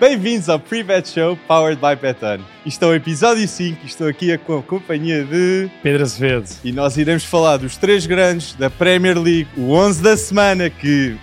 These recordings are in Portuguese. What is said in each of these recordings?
Bem-vindos ao Pre-Bet Show Powered by Beton. Isto é o episódio 5 estou aqui com a companhia de... Pedro Azevedo. E nós iremos falar dos três grandes da Premier League, o 11 da semana que...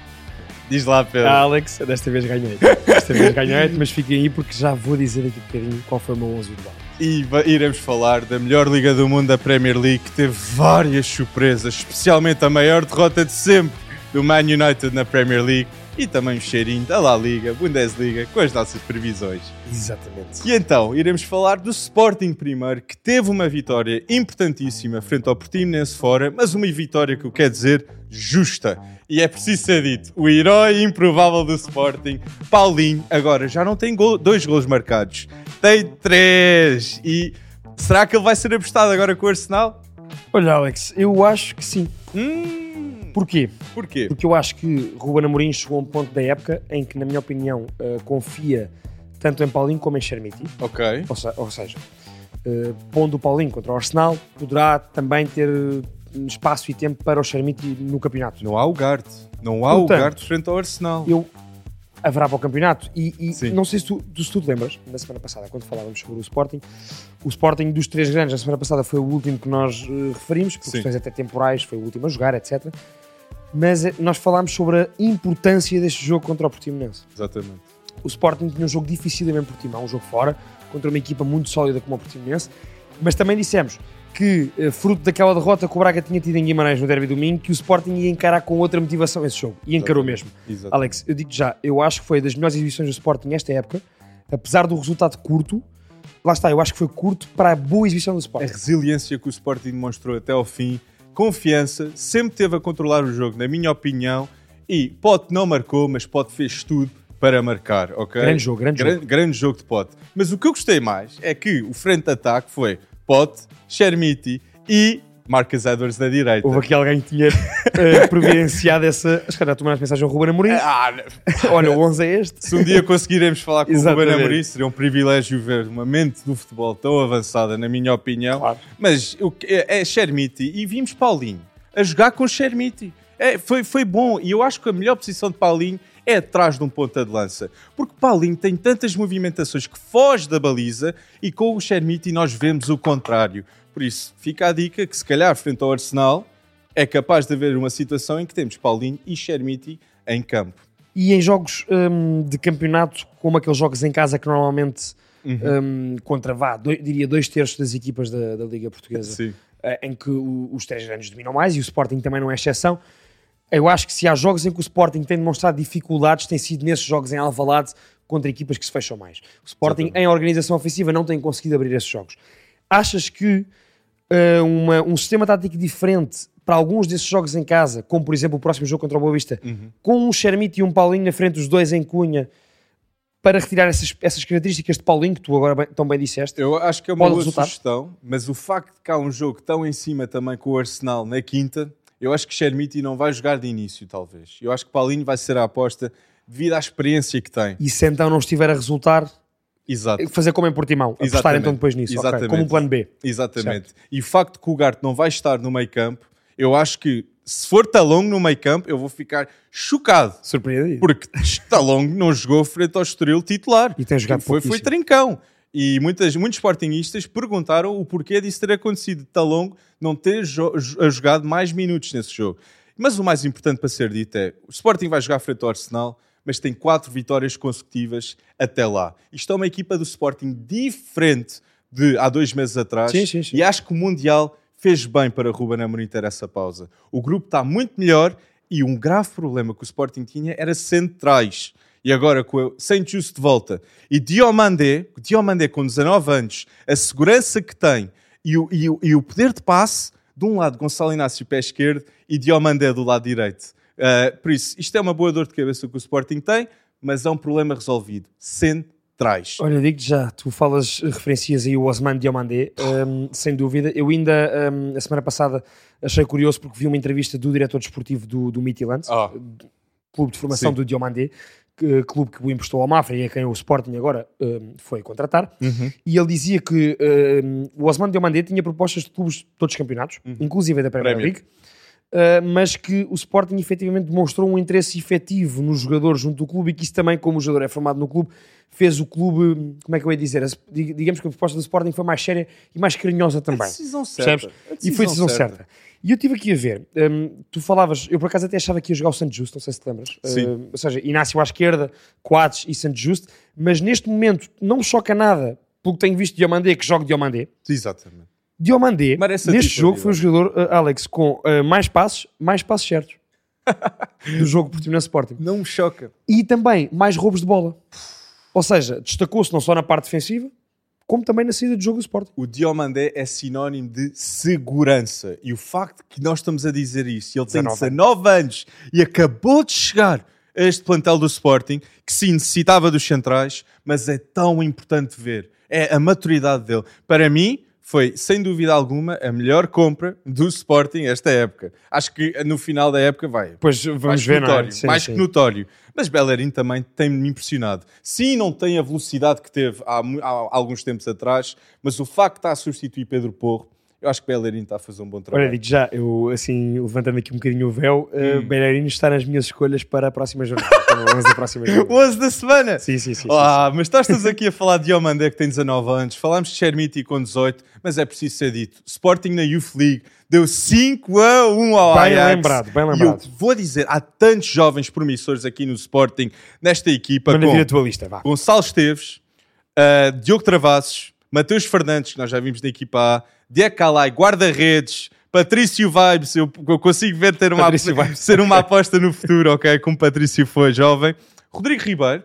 Diz lá, Pedro. Alex, desta vez ganhei. Desta vez ganhei, mas fiquem aí porque já vou dizer aqui um bocadinho qual foi o meu 11 ideal. E iremos falar da melhor liga do mundo, da Premier League, que teve várias surpresas, especialmente a maior derrota de sempre do Man United na Premier League e também um cheirinho da La Liga, Bundesliga, com as nossas previsões. Exatamente. E então, iremos falar do Sporting primeiro, que teve uma vitória importantíssima frente ao Portimonense fora, mas uma vitória que eu quero dizer justa. E é preciso ser dito, o herói improvável do Sporting, Paulinho, agora já não tem gol, dois gols marcados, tem três. E será que ele vai ser apostado agora com o Arsenal? Olha, Alex, eu acho que sim. Hum, Porquê? porquê? Porque eu acho que Ruben Amorim chegou a um ponto da época em que, na minha opinião, uh, confia tanto em Paulinho como em Chermiti. Ok. Ou, se- ou seja, uh, pondo o Paulinho contra o Arsenal, poderá também ter uh, espaço e tempo para o Chermiti no campeonato. Não há o Garte. Não há o Portanto, Garte frente ao Arsenal. eu haverá para o campeonato. E, e não sei se tu, se tu te lembras, na semana passada, quando falávamos sobre o Sporting, o Sporting dos três grandes, na semana passada foi o último que nós eh, referimos, por Sim. questões até temporais, foi o último a jogar, etc. Mas eh, nós falámos sobre a importância deste jogo contra o Portimonense. Exatamente. O Sporting tinha um jogo dificilmente Portimão, um jogo fora, contra uma equipa muito sólida como o Portimonense, mas também dissemos que, eh, fruto daquela derrota que o Braga tinha tido em Guimarães no Derby domingo, que o Sporting ia encarar com outra motivação esse jogo. E encarou mesmo. Exatamente. Alex, eu digo já, eu acho que foi das melhores exibições do Sporting nesta época, apesar do resultado curto. Lá está, eu acho que foi curto para a boa exibição do a Sporting. resiliência que o Sporting demonstrou até ao fim, confiança, sempre teve a controlar o jogo, na minha opinião, e Pote não marcou, mas Pote fez tudo para marcar, ok? Grande jogo, grande Gran- jogo. grande jogo de Pote. Mas o que eu gostei mais é que o frente de ataque foi Pote, Chermiti e Marcus Edwards na direita. Houve aqui alguém que tinha eh, providenciado essa. Acho que era a tomar a mensagem ao Ruben Amorim. Ah, Olha, o 11 é este. se um dia conseguiremos falar com o Ruben Exatamente. Amorim, seria um privilégio ver uma mente do futebol tão avançada, na minha opinião. Claro. Mas o que- é, é Chermiti e vimos Paulinho a jogar com Chermiti. É, foi, foi bom e eu acho que a melhor posição de Paulinho é atrás de um ponta de lança. Porque Paulinho tem tantas movimentações que foge da baliza e com o Chermiti nós vemos o contrário. Por isso, fica a dica que se calhar frente ao Arsenal é capaz de haver uma situação em que temos Paulinho e Chermiti em campo. E em jogos hum, de campeonato, como aqueles jogos em casa que normalmente hum, contra, vá, diria dois terços das equipas da, da Liga Portuguesa, Sim. eh, em que o- os três grandes dominam mais e o Sporting também não é exceção. Eu acho que se há jogos em que o Sporting tem demonstrado dificuldades, tem sido nesses jogos em Alvalade contra equipas que se fecham mais. O Sporting, Exatamente. em organização ofensiva, não tem conseguido abrir esses jogos. Achas que uma- um sistema tático diferente para alguns desses jogos em casa, como por exemplo o próximo jogo contra o Boa Vista, Uhum. com um Chermite e um Paulinho na frente, os dois em cunha, para retirar essas, essas características de Paulinho, que tu agora bem- tão bem disseste, Eu acho que é uma Pode boa resultar. sugestão, mas o facto de há um jogo tão em cima também com o Arsenal na quinta, eu acho que Chermiti não vai jogar de início, talvez. Eu acho que Paulinho vai ser a aposta devido à experiência que tem. e se então não estiver a resultar, Exato. fazer como em Portimão, apostar Exatamente. então depois nisso, ok, Exatamente. como um plano B. Exatamente. E o facto de que o Garte não vai estar no meio campo, eu acho que se for Talongo no meio campo, eu vou ficar chocado. Surpreendido. Porque Talongo não jogou frente ao Estoril titular. E tem jogado foi, foi trincão. E muitas, muitos sportingistas perguntaram o porquê disso ter acontecido. Talongo não ter jo- jogado mais minutos nesse jogo. Mas o mais importante para ser dito é, o Sporting vai jogar frente ao Arsenal, mas tem quatro vitórias consecutivas até lá. Isto é uma equipa do Sporting diferente de há dois meses atrás. Sim, sim, sim. E acho que o Mundial fez bem para Ruben Amorim ter essa pausa. O grupo está muito melhor e um grave problema que o Sporting tinha era centrais. E agora, com o Saint Just de volta e Diomandé, Diomandé com 19 anos, a segurança que tem e o, e o- e o poder de passe, de um lado Gonçalo Inácio pé esquerdo e Diomandé do lado direito. Uh, por isso, isto é uma boa dor de cabeça que o Sporting tem, mas é um problema resolvido. Centrais. Olha, digo já, tu falas, referencias aí o Osman Diomandé, hum, sem dúvida. Eu ainda, hum, a semana passada, achei curioso porque vi uma entrevista do diretor desportivo do, do Midtjylland, Ah. clube de formação Sim. do Diomandé, clube que o emprestou ao Mafra e a quem o Sporting agora hum, foi contratar. Uhum. E ele dizia que hum, o Osman Diomandé tinha propostas de clubes de todos os campeonatos, inclusive da Premier. League, Uh, mas que o Sporting efetivamente demonstrou um interesse efetivo no jogador junto do clube e que isso também, como o jogador é formado no clube, fez o clube, como é que eu ia dizer, a, digamos que a proposta do Sporting foi mais séria e mais carinhosa também. A decisão certa. A decisão e foi a decisão certa. certa. E eu estive aqui a ver, um, tu falavas, eu por acaso até achava que ia jogar o Santos Justo, não sei se te lembras. Sim. Uh, ou seja, Inácio à esquerda, Coates e Santos Justo, mas neste momento não me choca nada, pelo que tenho visto de Diomandé, que joga Diomandé. Exatamente. Diomandé, neste jogo, foi o jogador, uh, Alex, com uh, mais passos, mais passos certos. do jogo Portimonense Sporting. Não me choca. E também mais roubos de bola. Ou seja, destacou-se não só na parte defensiva, como também na saída do jogo do Sporting. O Diomandé é sinónimo de segurança. E o facto que nós estamos a dizer isso, ele tem 19 anos e acabou de chegar a este plantel do Sporting, que sim, necessitava dos centrais, mas é tão importante ver. É a maturidade dele. Para mim, foi, sem dúvida alguma, a melhor compra do Sporting esta época. Acho que no final da época vai. Pois vamos ver, notório, não é? sim, mais sim. que notório. Mas Bellerin também tem-me impressionado. Sim, não tem a velocidade que teve há, há, alguns tempos atrás, mas o facto de estar a substituir Pedro Porro eu acho que Bellerin está a fazer um bom trabalho. Olha, digo já, eu assim, levantando aqui um bocadinho o véu, uh, Bellerin está nas minhas escolhas para a próxima jornada. o 11 da próxima jornada. o 11 da semana? Sim, sim, sim. Ah, sim, mas estás aqui a falar de Diomandé que tem 19 anos, falámos de Chermiti com 18, mas é preciso ser dito. Sporting na Youth League deu 5 a 1 ao bem Ajax. lembrado, bem lembrado. E eu vou dizer, há tantos jovens promissores aqui no Sporting, nesta equipa, Maravilha com a tua lista, vá. Gonçalo Esteves, uh, Diogo Travassos, Mateus Fernandes, que nós já vimos na equipa A, Diego Calai, guarda-redes, Patrício Vibes, eu, eu, consigo ver ter uma, ser uma aposta no futuro, ok? Como Patrício foi jovem. Rodrigo Ribeiro,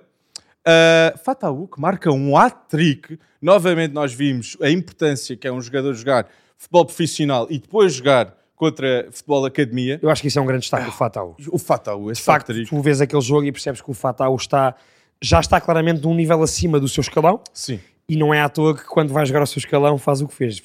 uh, Fataú, que marca um hat-trick. Novamente nós vimos a importância que é um jogador jogar futebol profissional e depois jogar contra futebol academia. Eu acho que isso é um grande destaque do Fataú. O Fataú, esse De facto, tu vês aquele jogo e percebes que o Fataú está, já está claramente num nível acima do seu escalão. Sim. E não é à toa que quando vai jogar ao seu escalão faz o que fez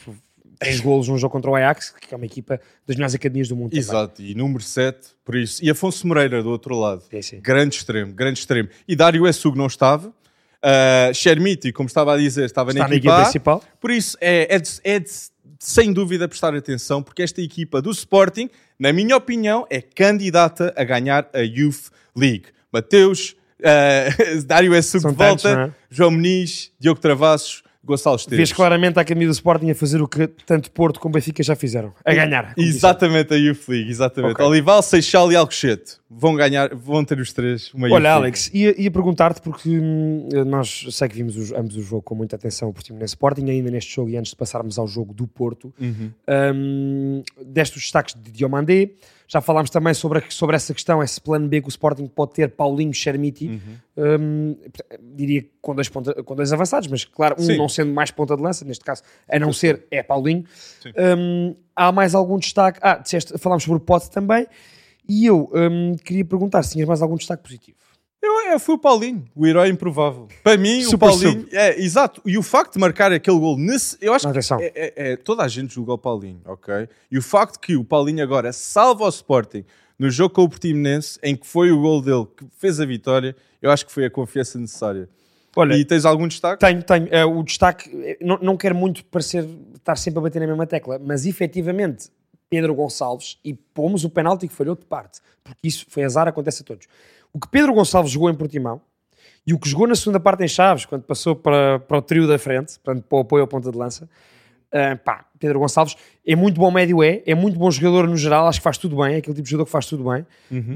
três golos num jogo contra o Ajax, que é uma equipa das melhores academias do mundo. Exato, também. e número 7, por isso. E Afonso Moreira do outro lado. Sim. Grande extremo, grande extremo. E Dário Essug não estava. Uh, Shermiti, como estava a dizer, estava Está na equipa, na equipa principal. Por isso, é, é, de, é de, sem dúvida prestar atenção, porque esta equipa do Sporting, na minha opinião, é candidata a ganhar a Youth League. Mateus, uh, Dário Essug de volta, tantos, é? João Meniz, Diogo Travassos, Gonçalo Esteves. Vês claramente a Academia do Sporting a fazer o que tanto Porto como Benfica já fizeram. A ganhar. Exatamente, a Youth League. Exatamente. Okay. Olival, Seixal e Alcochete. Vão ganhar, vão ter os três uma Olha, Alex, ia, ia perguntar-te porque hum, nós sei que vimos os, ambos o jogo com muita atenção, o Portimonense Sporting, ainda neste jogo e antes de passarmos ao jogo do Porto, Uhum. hum, deste os destaques de Diomandé, já falámos também sobre, a- sobre essa questão, esse plano B que o Sporting pode ter, Paulinho, Chermiti, Uhum. hum, diria que com dois, ponta- com dois avançados, mas claro, um Sim. não sendo mais ponta de lança, neste caso, a não ser, é Paulinho. Hum, há mais algum destaque? Ah, disseste, falámos sobre o Pote também, e eu hum, queria perguntar se tinhas mais algum destaque positivo. Eu, eu fui o Paulinho, o herói improvável. Para mim, o Super Paulinho. É, exato. E o facto de marcar aquele gol nesse. Eu acho Atenção. que é, é- é- toda a gente julga o Paulinho, ok? E o facto que o Paulinho agora salva o Sporting no jogo com o Portimonense, em que foi o gol dele que fez a vitória, eu acho que foi a confiança necessária. Olha, E tens algum destaque? Tenho, tenho. É, o destaque, é, não, não quero muito parecer estar sempre a bater na mesma tecla, mas efetivamente Pedro Gonçalves, e pomos o penalti que falhou de parte, porque isso foi azar, acontece a todos. O que Pedro Gonçalves jogou em Portimão e o que jogou na segunda parte em Chaves, quando passou para, para o trio da frente, portanto, para o apoio à ponta de lança, ah, pá, Pedro Gonçalves é muito bom médio, é, é muito bom jogador no geral, acho que faz tudo bem, é aquele tipo de jogador que faz tudo bem,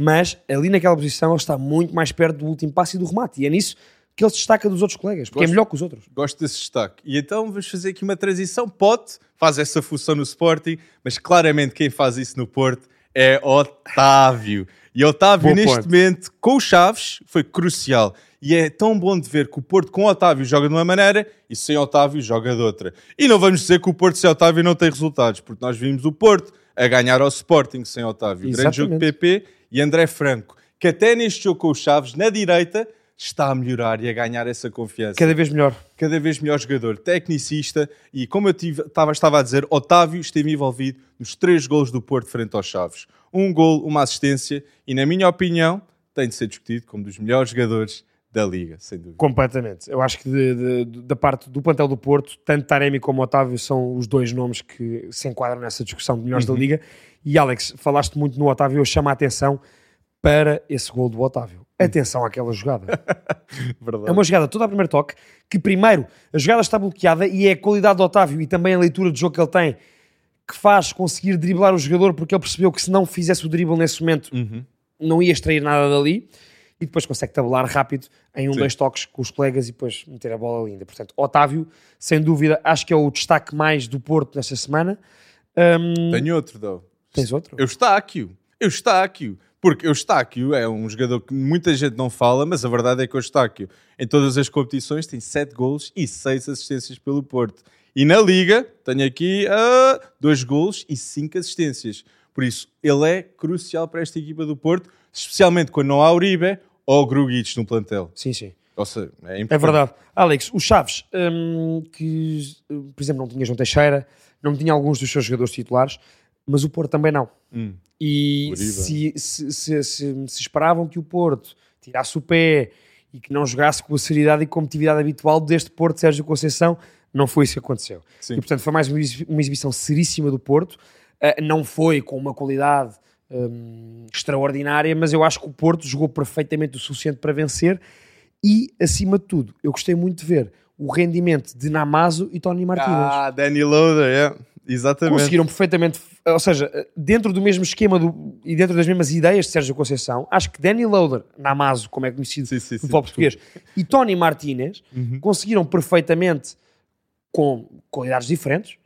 mas ali naquela posição ele está muito mais perto do último passe e do remate, e é nisso que ele se destaca dos outros colegas, porque é Gosto. melhor que os outros. Gosto desse destaque. E então vamos fazer aqui uma transição. Pote faz essa função no Sporting, mas claramente quem faz isso no Porto é Otávio. E Otávio, Bom neste ponto. momento, com o Chaves, foi crucial. E é tão bom de ver que o Porto com Otávio joga de uma maneira e sem Otávio joga de outra. E não vamos dizer que o Porto sem Otávio não tem resultados, porque nós vimos o Porto a ganhar ao Sporting sem Otávio. Grande jogo de Exatamente. PP e André Franco, que até neste jogo com o Chaves, na direita, está a melhorar e a ganhar essa confiança Cada vez melhor. cada vez melhor jogador, tecnicista e, como eu tive, estava, estava a dizer, Otávio esteve envolvido nos três gols do Porto frente aos Chaves. Um gol, uma assistência e, na minha opinião, tem de ser discutido como dos melhores jogadores da Liga, sem dúvida. Completamente. Eu acho que de- de- da parte do plantel do Porto, tanto Taremi como Otávio são os dois nomes que se enquadram nessa discussão de melhores Uhum. da Liga. E Alex, falaste muito no Otávio, eu chamo a atenção para esse gol do Otávio. Atenção àquela jogada. É uma jogada toda a primeiro toque, que primeiro a jogada está bloqueada e é a qualidade do Otávio e também a leitura de jogo que ele tem que faz conseguir driblar o jogador porque ele percebeu que se não fizesse o dribble nesse momento Uhum. não ia extrair nada dali e depois consegue tabular rápido em um, Sim. dois toques com os colegas e depois meter a bola linda. Portanto, Otávio, sem dúvida, acho que é o destaque mais do Porto nesta semana. Hum, Tenho outro, though. tens outro? Eustáquio. Eustáquio. Porque Eustáquio é um jogador que muita gente não fala, mas a verdade é que o Eustáquio, em todas as competições, tem 7 golos e 6 assistências pelo Porto. E na Liga, tenho aqui 2 golos e 5 assistências. Por isso, ele é crucial para esta equipa do Porto, especialmente quando não há Uribe ou Grugic no plantel. Sim, sim. Ou seja, é É verdade. Alex, o Chaves, hum, que por exemplo não tinha João Teixeira, não tinha alguns dos seus jogadores titulares, mas o Porto também não. Hum. E se, se, se- se- esperavam que o Porto tirasse o pé e que não jogasse com a seriedade e competitividade habitual deste Porto de Sérgio Conceição, não foi isso que aconteceu. Sim. E portanto foi mais uma exibi- uma exibição seríssima do Porto. Ah, não foi com uma qualidade hum, extraordinária, mas eu acho que o Porto jogou perfeitamente o suficiente para vencer. E acima de tudo, eu gostei muito de ver o rendimento de Namazo e Tony Martínez. Ah, Danny Loader, é. Exatamente. conseguiram perfeitamente, ou seja, dentro do mesmo esquema do- e dentro das mesmas ideias de Sérgio Conceição, acho que Danny Loader, Namazo, como é conhecido Sim, sim, no futebol português, e Tony Martínez Uhum. conseguiram perfeitamente, com qualidades diferentes,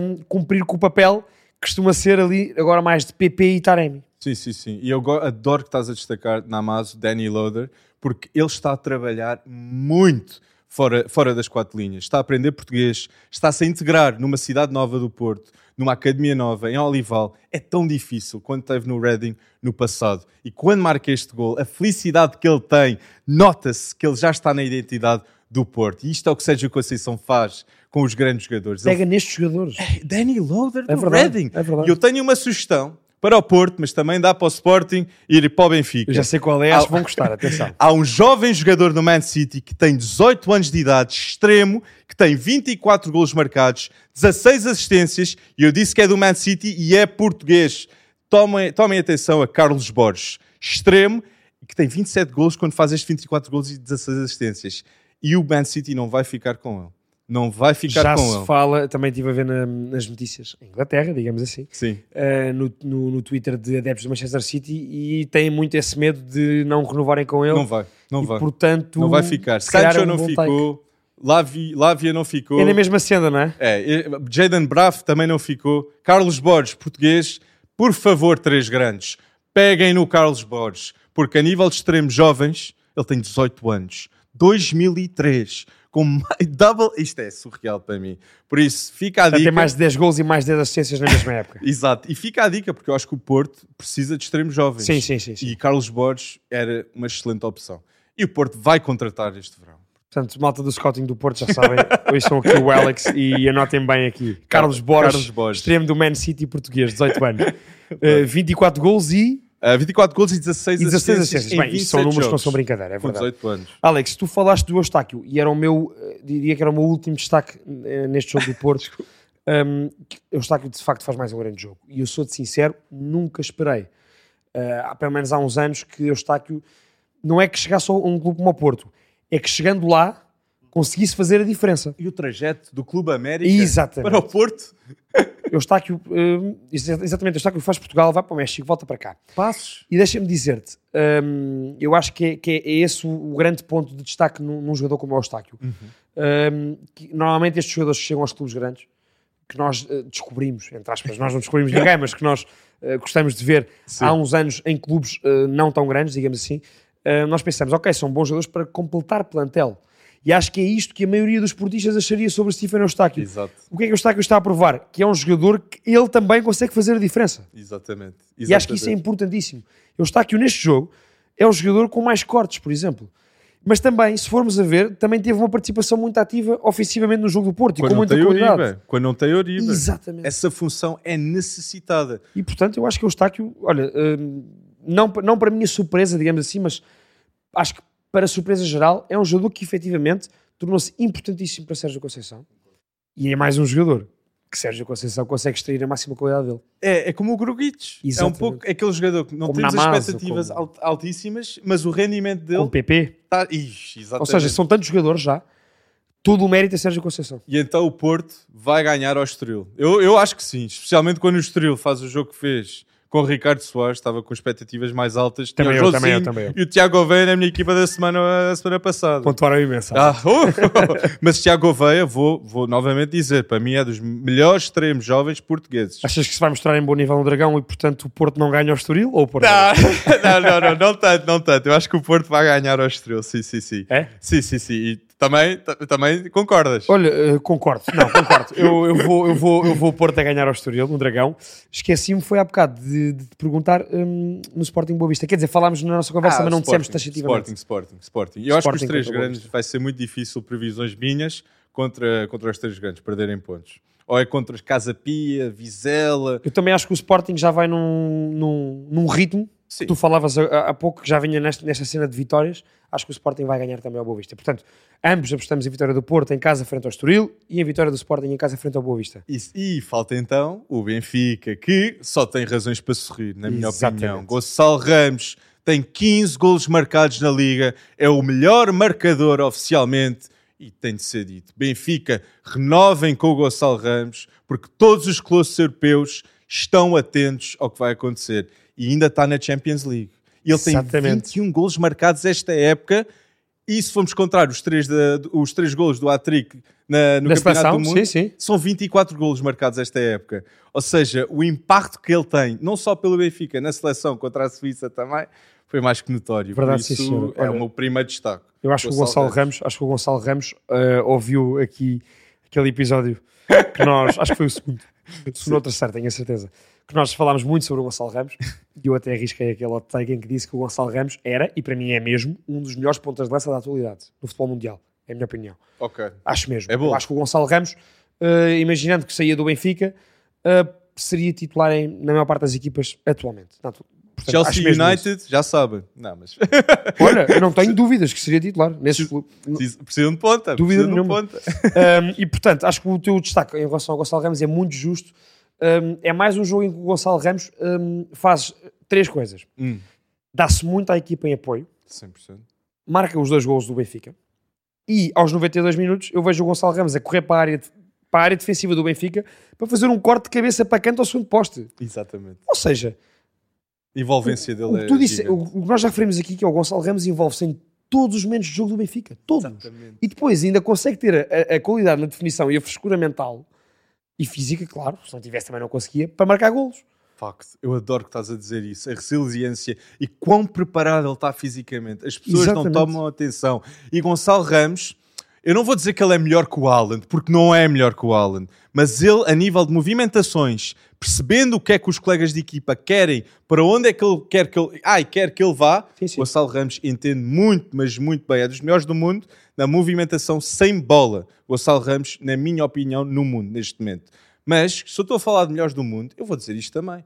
um, cumprir com o papel que costuma ser ali agora mais de PP e Taremi. Sim, sim, sim. E eu adoro que estás a destacar na Amazo, Danny Loader, porque ele está a trabalhar muito fora, fora das quatro linhas. Está a aprender português, está-se a integrar numa cidade nova do Porto, numa academia nova, em Olival. É tão difícil quando esteve no Reading no passado. E quando marca este gol, a felicidade que ele tem, nota-se que ele já está na identidade do Porto. E isto é o que Sérgio Conceição faz com os grandes jogadores. Ele Pega nestes jogadores. Danny Loader É do verdade, Reading. é verdade. E eu tenho uma sugestão para o Porto, mas também dá para o Sporting ir para o Benfica. Eu já sei qual é, acho que vão gostar, atenção. Há um jovem jogador do Man City que tem 18 anos de idade, extremo, que tem 24 golos marcados, 16 assistências, e eu disse que é do Man City e é português. Tomem, tomem atenção a Carlos Borges, extremo, que tem 27 golos quando faz estes 24 golos e 16 assistências. E o Man City não vai ficar com ele. Não vai ficar Já com se ele. fala, também estive a ver na- nas notícias em Inglaterra, digamos assim, Sim. uh, no, no, no Twitter de adeptos do Manchester City e têm muito esse medo de não renovarem com ele. Não vai, não e, vai. portanto, Não vai ficar. se Sancho é um não ficou. Lavi, Lavia não ficou. É na mesma cena, não é? É, Jaden Braff também não ficou. Carlos Borges, português. Por favor, três grandes. Peguem no Carlos Borges. Porque a nível de extremos jovens, ele tem 18 anos. 2003. Com mais, double... Isto é surreal para mim. Por isso, fica a dica. tem mais de 10 gols e mais 10 assistências na mesma época. Exato. E fica a dica, porque eu acho que o Porto precisa de extremos jovens. sim, sim, sim, sim. E Carlos Borges era uma excelente opção. E o Porto vai contratar este verão. Portanto, malta do scouting do Porto já sabem. Hoje são aqui o Alex e anotem bem aqui. Carlos Borges, Carlos Borges. extremo do Man City português, 18 anos. Uh, 24 gols e, Uh, 24 gols e 16, e 16 assistências. assistências. em Bem, isto são 27 números que não jogos, são brincadeira, é verdade. 18 anos. Alex, tu falaste do Eustáquio e era o meu, eh, diria que era o meu último destaque eh, neste jogo do Porto. um, Eustáquio de facto faz mais um grande jogo. E eu sou-te sincero, nunca esperei, eh, há pelo menos há uns anos, que Eustáquio não é que chegasse a um clube como o Porto, é que chegando lá conseguisse fazer a diferença. E o trajeto do Clube América Exatamente. para o Porto? Eustáquio, eh, exa- exatamente, Eustáquio faz Portugal, vai para o México, volta para cá. Passos. E deixa-me dizer-te, hum, eu acho que é, que é esse o, grande ponto de destaque num, num jogador como o Eustáquio. Hum, que normalmente estes jogadores que chegam aos clubes grandes, que nós eh, descobrimos, entre aspas, nós não descobrimos ninguém, mas que nós eh, gostamos de ver Sim. há uns anos em clubes eh, não tão grandes, digamos assim, eh, nós pensamos, ok, são bons jogadores para completar plantel. E acho que é isto que a maioria dos portistas acharia sobre Stephen Eustáquio. Exato. O que é que o Eustáquio está a provar? Que é um jogador que ele também consegue fazer a diferença. Exatamente. E acho que isso é importantíssimo. Eustáquio, neste jogo, é o jogador com mais cortes, por exemplo. Mas também, se formos a ver, também teve uma participação muito ativa ofensivamente no jogo do Porto Quando e com muita qualidade. Uribe. Quando não tem Uribe. Exatamente. Essa função é necessitada. E portanto, eu acho que o Eustáquio, olha, hum, não, não para a minha surpresa, digamos assim, mas acho que para surpresa geral, é um jogador que efetivamente tornou-se importantíssimo para Sérgio Conceição. E é mais um jogador que Sérgio Conceição consegue extrair a máxima qualidade dele. É, é como o Grugic. É um pouco aquele jogador que não Como temos Namazo, expectativas como- alt- altíssimas, mas o rendimento dele o PP. está. Ixi, exatamente. Ou seja, são tantos jogadores já, todo o mérito é Sérgio Conceição. E então o Porto vai ganhar ao Estoril. Eu, eu acho que sim, especialmente quando o Estoril faz o jogo que fez com o Ricardo Soares, estava com expectativas mais altas. Também eu, também eu, também eu. E o Tiago Oveia na minha equipa da semana, da semana passada. Pontuaram imenso. Ah, oh! Mas Tiago Oveia, vou, vou novamente dizer, para mim é dos melhores extremos jovens portugueses. Achas que se vai mostrar em bom nível no Dragão e, portanto, o Porto não ganha ao Estoril? Ou o Porto? Não, não, não, não, não tanto, não tanto. Eu acho que o Porto vai ganhar ao Estoril, sim, sim, sim. É? Sim, sim, sim. E também, também concordas? Olha, eh, concordo. Não, concordo. eu, eu, vou, eu, vou, eu vou o Porto a ganhar ao Estoril, no Dragão. Esqueci-me, foi há bocado de, de te perguntar hum, no Sporting Boa Vista. Quer dizer, falámos na nossa conversa, Ah, mas não dissemos Sporting, taxativamente. Sporting, Sporting, Sporting. Eu acho que os Sporting três grandes vai ser muito difícil previsões minhas contra, contra os três grandes perderem pontos. Ou é contra Casa Pia, Vizela. Eu também acho que o Sporting já vai num, num, num ritmo. Sim. Tu falavas há, pouco que já vinha nesta, nesta cena de vitórias. Acho que o Sporting vai ganhar também ao Boa Vista. Portanto, ambos apostamos em vitória do Porto em casa frente ao Estoril e em vitória do Sporting em casa frente ao Boa Vista. E, e falta então o Benfica, que só tem razões para sorrir, na minha Exatamente. opinião. Gonçalo Ramos tem 15 golos marcados na Liga, é o melhor marcador oficialmente e tem de ser dito. Benfica, renovem com o Gonçalo Ramos, porque todos os colossos europeus estão atentos ao que vai acontecer. E ainda está na Champions League. E ele tem Exatamente. 21 golos marcados esta época. E se formos contar os três, da- os três golos do Hat-Trick na- no Na Campeonato do Mundo, sim, sim. são 24 golos marcados esta época. Ou seja, o impacto que ele tem, não só pelo Benfica, na seleção contra a Suíça também, foi mais que notório. Verdade, Por sim, isso, senhor. é Olha, o meu primeiro destaque. Eu acho que o Gonçalo Ramos, acho que o Gonçalo Ramos eh, ouviu aqui aquele episódio que nós, acho que foi o segundo, o segundo ou terceiro, tenho a certeza, que nós falámos muito sobre o Gonçalo Ramos e eu até arrisquei aquele hot take em que disse que o Gonçalo Ramos era, e para mim é mesmo, um dos melhores pontas de lança da atualidade no futebol mundial. É a minha opinião. Ok. Acho mesmo. É bom. Eu acho que o Gonçalo Ramos, eh, imaginando que saía do Benfica, eh, seria titular em, na maior parte das equipas atualmente. Portanto, Chelsea mesmo isso. United, já sabem. Não, mas Olha, eu não tenho dúvidas que seria titular nesse clube. precisam- de ponta. Dúvida de nenhuma. ponta. Um, e portanto, acho que o teu destaque em relação ao Gonçalo Ramos é muito justo. Um, é mais um jogo em que o Gonçalo Ramos um, faz três coisas: Hum, dá-se muito à equipa em apoio, 100%. marca os dois golos do Benfica, e aos 92 minutos eu vejo o Gonçalo Ramos a correr para a área, de- para a área defensiva do Benfica para fazer um corte de cabeça para canto ao segundo poste. Exatamente. Ou seja, A envolvência dele o é tu disse, o, o que nós já referimos aqui que é o Gonçalo Ramos envolve-se em todos os momentos de jogo do Benfica. Todos. Exatamente. e depois ainda consegue ter a, a qualidade na definição e a frescura mental e física, claro, se não tivesse também não conseguia, para marcar golos. Facto. Eu adoro que estás a dizer isso. A resiliência e quão preparado ele está fisicamente. As pessoas Exatamente. não tomam atenção. E Gonçalo Ramos, eu não vou dizer que ele é melhor que o Haaland, porque não é melhor que o Haaland, mas ele, a nível de movimentações, percebendo o que é que os colegas de equipa querem, para onde é que ele quer que ele, ai, quer que ele vá, Sim, sim. Gonçalo Ramos entende muito, mas muito bem. É dos melhores do mundo na movimentação sem bola. Gonçalo Ramos, na minha opinião, no mundo, neste momento. Mas, se eu estou a falar de melhores do mundo, eu vou dizer isto também.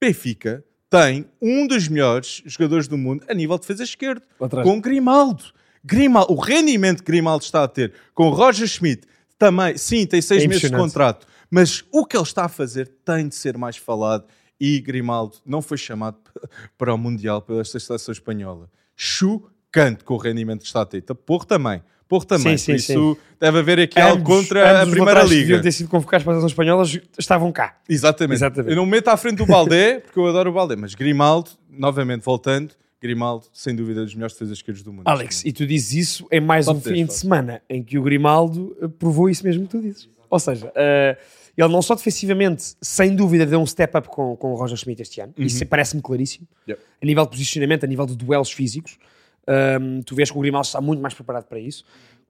Benfica tem um dos melhores jogadores do mundo a nível de defesa esquerdo, Atrás. com Grimaldo. Grimaldo. O rendimento que Grimaldo está a ter com o Roger Schmidt também, sim, tem seis É meses de contrato, mas o que ele está a fazer tem de ser mais falado. E Grimaldo não foi chamado para o Mundial pela seleção espanhola. Chocante com o rendimento que está a ter. Porro também. Porro também. Sim, Por sim, isso deve haver aqui algo Ambos- contra a Primeira Liga. deviam ter sido convocados para a seleção espanhola estavam cá. Exatamente. Exatamente. Eu não me meto à frente do Baldé, porque eu adoro o Baldé, mas Grimaldo, novamente voltando, Grimaldo, sem dúvida, dos melhores defesas esquerdos do mundo. Alex, e tu dizes isso em mais Top um 10, fim de semana em que o Grimaldo eh, provou isso mesmo que tu dizes. Ou seja, eh, ele não só defensivamente, sem dúvida, deu um step up com, com o Roger Schmidt este ano, isso parece-me claríssimo, Yep. a nível de posicionamento, a nível de duelos físicos, Ahm, tu vês que o Grimaldo está muito mais preparado para isso.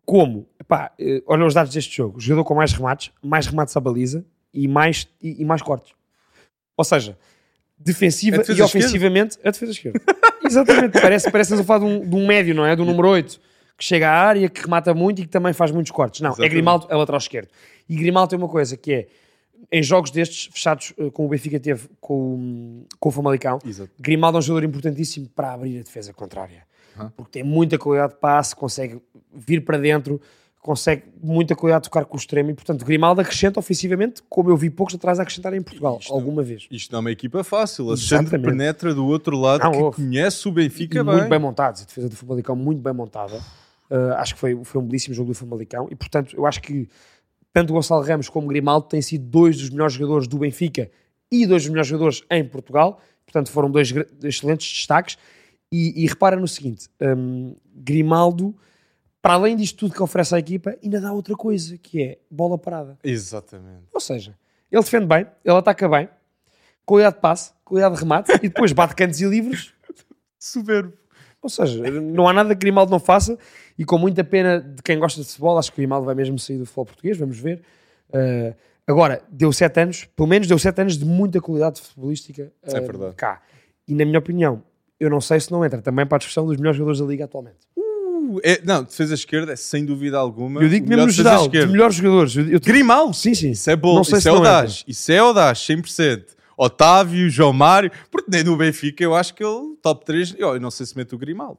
Como, epá, eh, olha os dados deste jogo, jogador com mais remates, mais remates à baliza e mais, e, e mais cortes. Ou seja, defensiva É e ofensivamente, a defesa esquerda. Exatamente, parece, parece a falar de um, médio, não é? Do número 8, que chega à área, que remata muito e que também faz muitos cortes. Não, é Exatamente. Grimaldo, é lateral esquerdo. E Grimaldo tem uma coisa que é, em jogos destes, fechados, eh, como o Benfica teve com, o- com o Famalicão, Exato. Grimaldo é um jogador importantíssimo para abrir a defesa contrária. Aham. porque tem muita qualidade de passe, consegue vir para dentro, consegue muita qualidade de tocar com o extremo e, portanto, Grimaldo acrescenta ofensivamente, como eu vi poucos atrás a acrescentar em Portugal, Isto- alguma vez. Isto não é uma equipa fácil. Alexandre Exatamente. penetra do outro lado, Não, que houve. conhece o Benfica E bem. muito bem montados, a defesa do Famalicão muito bem montada. Uh, acho que foi, foi um belíssimo jogo do Famalicão e, portanto, eu acho que tanto Gonçalo Ramos como Grimaldo têm sido dois dos melhores jogadores do Benfica e dois dos melhores jogadores em Portugal. Portanto, foram dois excelentes destaques. E, e repara no seguinte: um, Grimaldo, para além disto tudo que oferece à equipa, ainda dá outra coisa, que é bola parada. Exatamente. Ou seja, ele defende bem, ele ataca bem, qualidade de passe, qualidade de remate e depois bate cantos e livros Soberbo. ou seja, não há nada que Grimaldo não faça e com muita pena de quem gosta de futebol, acho que Grimaldo vai mesmo sair do futebol português, vamos ver. Uh, agora, deu sete anos, pelo menos deu sete anos de muita qualidade futebolística uh, É verdade. cá. E na minha opinião, eu não sei se não entra também para a discussão dos melhores jogadores da Liga atualmente. É- não, defesa esquerda é sem dúvida alguma. Eu digo o mesmo melhor no geral, esquerda. de melhores jogadores. Eu, eu- Grimaldo. sim, sim. Isso é bom, isso se é não audaz. Isso é audaz, 100%. Otávio, João Mário, porque nem no Benfica eu acho que ele, top 3, eu, não sei se mete o Grimaldo.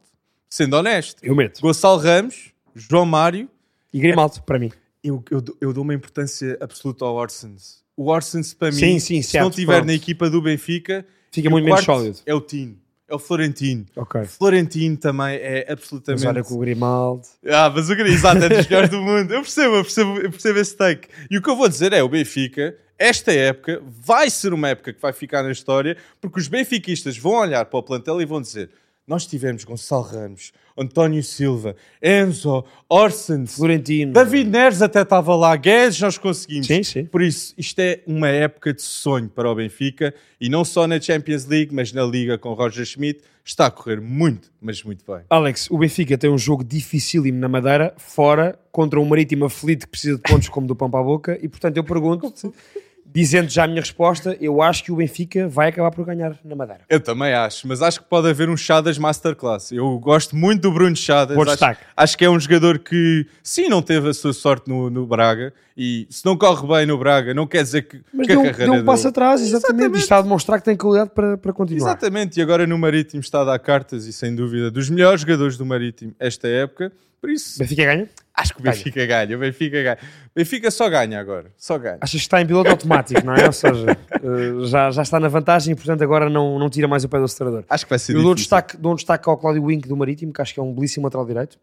Sendo honesto. Eu meto. Gonçalo Ramos, João Mário, E Grimaldo, para mim. eu, eu, dou- eu dou uma importância absoluta ao Orsens. O Orsens, para mim, Sim, sim, se certo, não estiver na equipa do Benfica, Fica muito menos sólido. É o Tino, é o Florentino. Ok. Florentino também é Mas absolutamente. olha com o Grimaldo. Ah, mas o Gris, exato, é dos melhores do mundo. Eu percebo, eu percebo, eu percebo esse take. E o que eu vou dizer é: o Benfica, esta época, vai ser uma época que vai ficar na história, porque os benfiquistas vão olhar para o plantel e vão dizer: Nós tivemos Gonçalo Ramos, António Silva, Enzo, Orsens, Florentino. David Neres até estava lá, Guedes, nós conseguimos. Sim, sim. Por isso, isto é uma época de sonho para o Benfica e não só na Champions League, mas na Liga com Roger Schmidt. Está a correr muito, mas muito bem. Alex, o Benfica tem um jogo dificílimo na Madeira, fora, contra um Marítimo aflito que precisa de pontos como do pão para a boca, e portanto eu pergunto-te, dizendo já a minha resposta, eu acho que o Benfica vai acabar por ganhar na Madeira. Eu também acho, mas acho que pode haver um Chadas Masterclass. Eu gosto muito do Bruno Chadas. Bom acho, destaque. acho que é um jogador que, sim, não teve a sua sorte no, no Braga. E se não corre bem no Braga, não quer dizer que, Mas que deu, a carreira deu um dele- passo atrás, exatamente, Exatamente. e está a demonstrar que tem qualidade para, para continuar. Exatamente, e agora no Marítimo está a dar cartas e sem dúvida dos melhores jogadores do Marítimo esta época. Por isso, Benfica ganha? acho que o Ganha. Benfica ganha. O Benfica ganha. Benfica só ganha agora. Só ganha. Achas que está em piloto automático, não é? Ou seja, eh, já, já está na vantagem e portanto agora não, não tira mais o pé do acelerador. Acho que vai ser Eu dou difícil. destaque, dou um destaque ao Cláudio Wink do Marítimo, que acho que é um belíssimo lateral direito.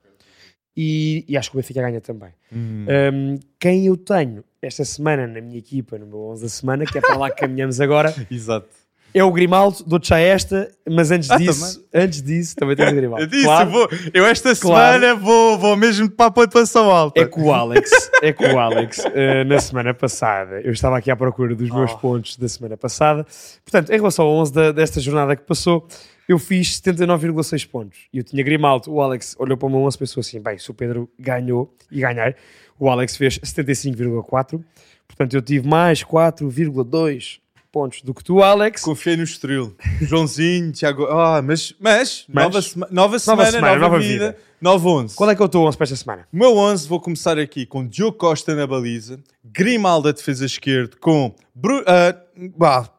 E, e acho que o Benfica ganha também. Hum. Um, quem eu tenho esta semana na minha equipa, no meu 11 da semana, que é para lá que caminhamos agora, Exato. É o Grimaldo, dou-te já esta, mas antes Ah, disso, antes disso, também tens o Grimaldo. Eu disse, Claro, eu, vou, eu esta Claro. semana vou, vou mesmo para a pontuação alta. é com o Alex, é com o Alex, uh, na semana passada, eu estava aqui à procura dos meus Oh. pontos da semana passada. Portanto, em relação ao 11 da- desta jornada que passou, eu fiz 79,6 pontos. E eu tinha Grimaldo, o Alex olhou para o meu 11 e pensou assim, bem, se o Pedro ganhou e ganhar, o Alex fez 75,4. Portanto, eu tive mais 4,2 pontos do que tu, Alex. Confiei no Estoril. Joãozinho, Tiago. Ah, mas, mas, Mas- nova, sema- nova semana, semana, nova, nova vida, vida. nova 11. Qual é que é o teu 11 para esta semana? O meu 11 vou começar aqui com Diogo Costa na baliza, Grimaldo a defesa esquerda com Bru ah, bah,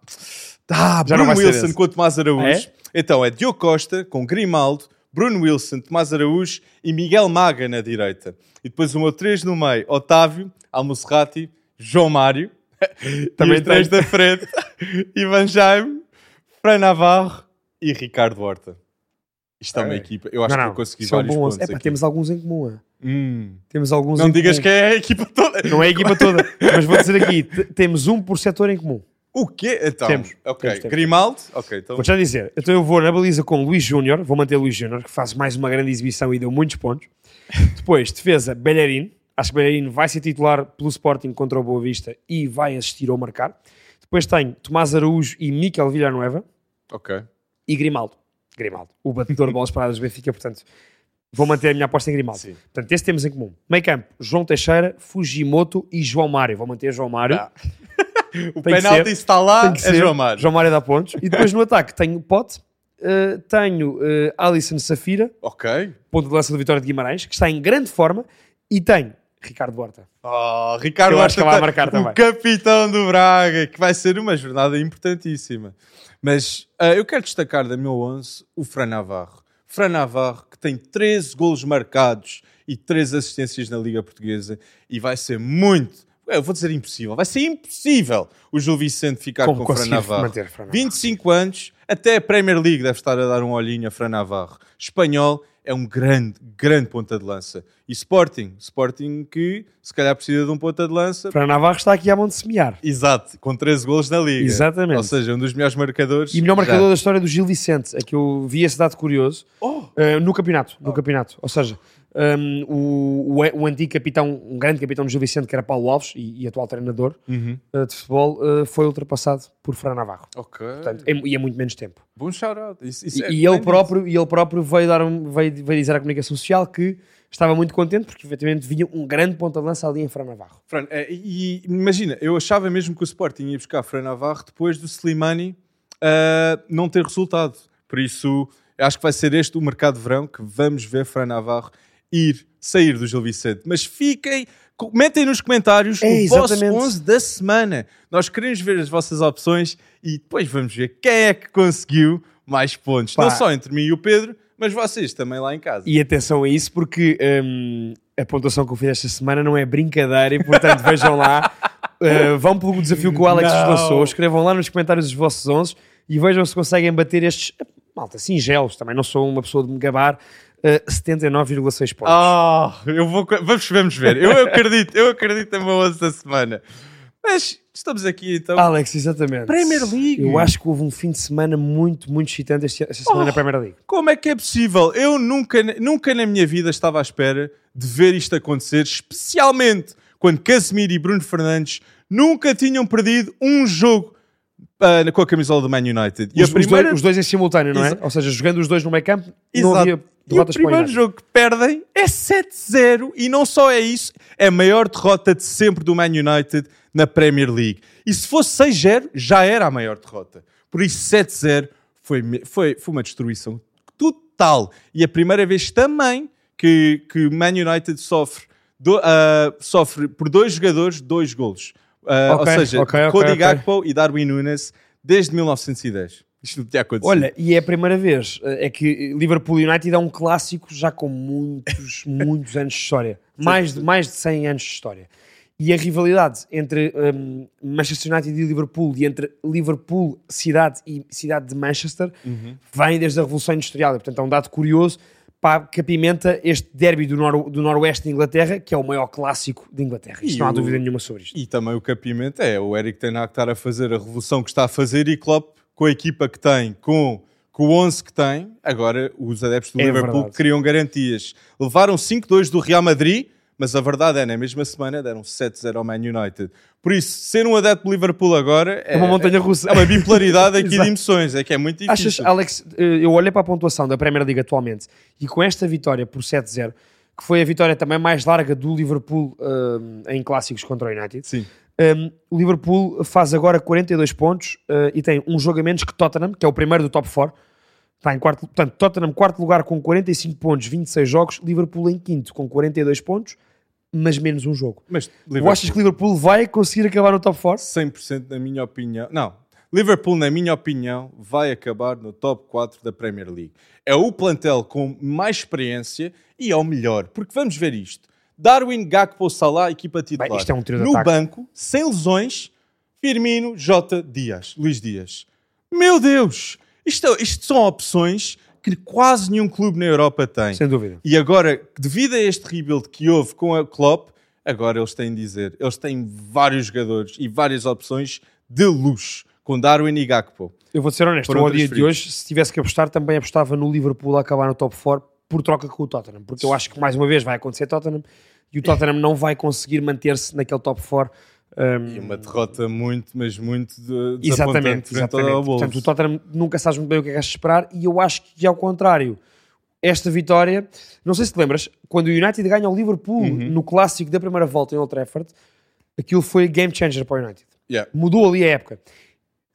ah, Já Bruno Wilson esse. com Tomás Araújo. Ah, é? Então é Diogo Costa com Grimaldo, Bruno Wilson, Tomás Araújo e Miguel Maga na direita. E depois o meu 3 no meio, Otávio, Almusrati, João Mário. Também e os três da frente, Ivan Jaime, Fran Navarro e Ricardo Horta. Isto é uma É. equipa. Eu acho não, que não, eu consegui é um vários bom pontos 11. Epá, aqui. temos alguns em comum. ah. Hum. Temos alguns Não em digas comum. que é a equipa toda. Não é a equipa toda, mas vou dizer aqui, temos um por setor em comum. O quê? Então, Temos, ok. temos, temos. Grimaldo, ok. Então, Vou já dizer, então eu vou na baliza com Luís Júnior, vou manter Luís Júnior, que faz mais uma grande exibição e deu muitos pontos. Depois, defesa, Bellerin. Acho que Bellerin vai ser titular pelo Sporting contra o Boa Vista e vai assistir ou marcar. Depois tenho Tomás Araújo e Miquel Villanueva ok. e Grimaldo. Grimaldo, o batedor de bolas paradas do Benfica, portanto, vou manter a minha aposta em Grimaldo. Sim. Portanto, esse temos em comum. Meio campo, João Teixeira, Fujimoto e João Mário. Vou manter João Mário. Ah, O Tem penalti ser. está lá, Tem que é. João Mário. João Mário dá pontos. E depois no ataque tenho Pote, eh, tenho uh, Alisson Safira, Ok. ponto de lança do Vitória de Guimarães, que está em grande forma, e tenho Ricardo Horta. Oh, Ricardo Eu acho que Horta vai tá- marcar o também. capitão do Braga, que vai ser uma jornada importantíssima. Mas ah, eu quero destacar da meu 11 o Fran Navarro. Fran Navarro, que tem 13 golos marcados e 3 assistências na Liga Portuguesa, e vai ser muito, eu vou dizer impossível, vai ser impossível o Gil Vicente ficar Como com o Fran Navarro. manter Fran Navarro? 25 anos, até a Premier League deve estar a dar um olhinho a Fran Navarro. Espanhol é um grande, grande ponta de lança. E Sporting, Sporting que se calhar precisa de um ponta de lança. Fran Navarro está aqui à mão de semear. Exato, com 13 golos na Liga. Exatamente. Ou seja, um dos melhores marcadores. E melhor já. marcador da história do Gil Vicente, é que eu vi esse dado curioso Oh! uh, no campeonato, no campeonato. Ou seja, um, o, o, o antigo capitão, um grande capitão do Gil Vicente, que era Paulo Alves e, e atual treinador Uhum. uh, de futebol, uh, foi ultrapassado por Fran Navarro. Ok. Portanto, em- e é muito menos tempo. Bom shout-out. E, é e ele próprio, e ele próprio veio, dar um, veio, veio dizer à comunicação social que estava muito contente porque efetivamente vinha um grande ponta de lança ali em Fran Navarro. Fran, é, e imagina, eu achava mesmo que o Sporting ia buscar Fran Navarro depois do Slimani ah, não ter resultado. Por isso, acho que vai ser este o mercado de verão que vamos ver Fran Navarro ir, sair do Gil Vicente. Mas fiquem, comentem nos comentários É, o vosso exatamente. 11 da semana. Nós queremos ver as vossas opções e depois vamos ver quem é que conseguiu mais pontos. Pá. Não só entre mim e o Pedro, mas vocês também lá em casa. E atenção a isso porque hum, a pontuação que eu fiz esta semana não é brincadeira e portanto vejam lá, uh, vão pelo desafio que o Alex Não. vos lançou, escrevam lá nos comentários os vossos 11 e vejam se conseguem bater estes, malta, singelos, também não sou uma pessoa de me gabar, uh, 79,6 pontos. Ah, eu vou. Vamos, vamos ver. Eu acredito, eu acredito no meu 11 da semana. Mas estamos aqui então. Alex, exatamente. Premier League. Eu acho que houve um fim de semana muito, muito excitante esta semana Oh. na Premier League. Como é que é possível? Eu nunca, nunca na minha vida estava à espera de ver isto acontecer, especialmente quando Casemiro e Bruno Fernandes nunca tinham perdido um jogo ah, com a camisola do Man United. E Os, primeira, dois, os dois em simultâneo, não é? Exa- Ou seja, jogando os dois no meio campo, não Exato. havia E o derrotas para o primeiro jogo que perdem é 7-0 e não só é isso, é a maior derrota de sempre do Man United na Premier League. E se fosse 6-0, já era a maior derrota. Por isso 7-0 foi, foi, foi uma destruição total. E a primeira vez também que, o Man United sofre, do- ah, sofre por dois jogadores, dois golos. Ah, Ok, ou seja, ok, ok, Cody. Gakpo e Darwin Nunes desde 1910. Isto não tinha acontecido. Olha, e é a primeira vez eh, é que Liverpool United é um clássico já com muitos, muitos anos de história. Mais de, mais de 100 anos de história. E a rivalidade entre hum, Manchester United e Liverpool e entre Liverpool, cidade e cidade de Manchester, Uhum. vem desde a Revolução Industrial. E, portanto, é um dado curioso que apimenta este derby do, nor do Noroeste de Inglaterra, que é o maior clássico de Inglaterra. Isto não há dúvida nenhuma sobre isto. E também o capimento é o Eric Ten Hag estar a fazer a revolução que está a fazer e Klopp com a equipa que tem, com, com o 11 que tem, agora os adeptos do É Liverpool verdade. que queriam garantias. Levaram 5-2 do Real Madrid, mas a verdade é, na mesma semana deram 7-0 ao Man United. Por isso, ser um adepto do Liverpool agora é, É uma montanha russa. é uma bipolaridade aqui de emoções, é que é muito difícil. Achas, Alex, eh, eu olhei para a pontuação da Premier League atualmente e com esta vitória por 7-0, que foi a vitória também mais larga do Liverpool eh, em clássicos contra o United, Sim. eh, o Liverpool faz agora 42 pontos eh, e tem um jogo a menos que Tottenham, que é o primeiro do top 4. Está em quarto, portanto, Tottenham quarto lugar com 45 pontos, 26 jogos, Liverpool em quinto com 42 pontos, mas menos um jogo. Mas Liverpool, achas que Liverpool vai conseguir acabar no top 4? 100% na minha opinião. Não. Liverpool, na minha opinião, vai acabar no top 4 da Premier League. É o plantel com mais experiência e é o melhor. Porque vamos ver isto. Darwin, Gakpo, Salah, equipa titular. isto é um trio no ataque. banco, sem lesões, Firmino, Jota, Dias, Luís Dias. Meu Deus! Isto, isto são opções que quase nenhum clube na Europa tem. Sem dúvida. E agora, devido a este rebuild que houve com a Klopp, agora eles têm de dizer, eles têm vários jogadores e várias opções de luxo, com Darwin e Gakpo. Eu vou ser honesto, ao dia de hoje, se tivesse que apostar, também apostava no Liverpool a acabar no top 4 por troca com o Tottenham, porque eu acho que mais uma vez vai acontecer Tottenham e o Tottenham não vai conseguir manter-se naquele top 4. Um, E uma derrota muito, mas muito de, exatamente, exatamente. Portanto, o Tottenham nunca sabes muito bem o que é que has de esperar e eu acho que ao contrário, esta vitória, não sei se te lembras, quando o United ganha ao Liverpool Uhum. no clássico da primeira volta em Old Trafford, aquilo foi game changer para o United. Yeah. mudou ali a época.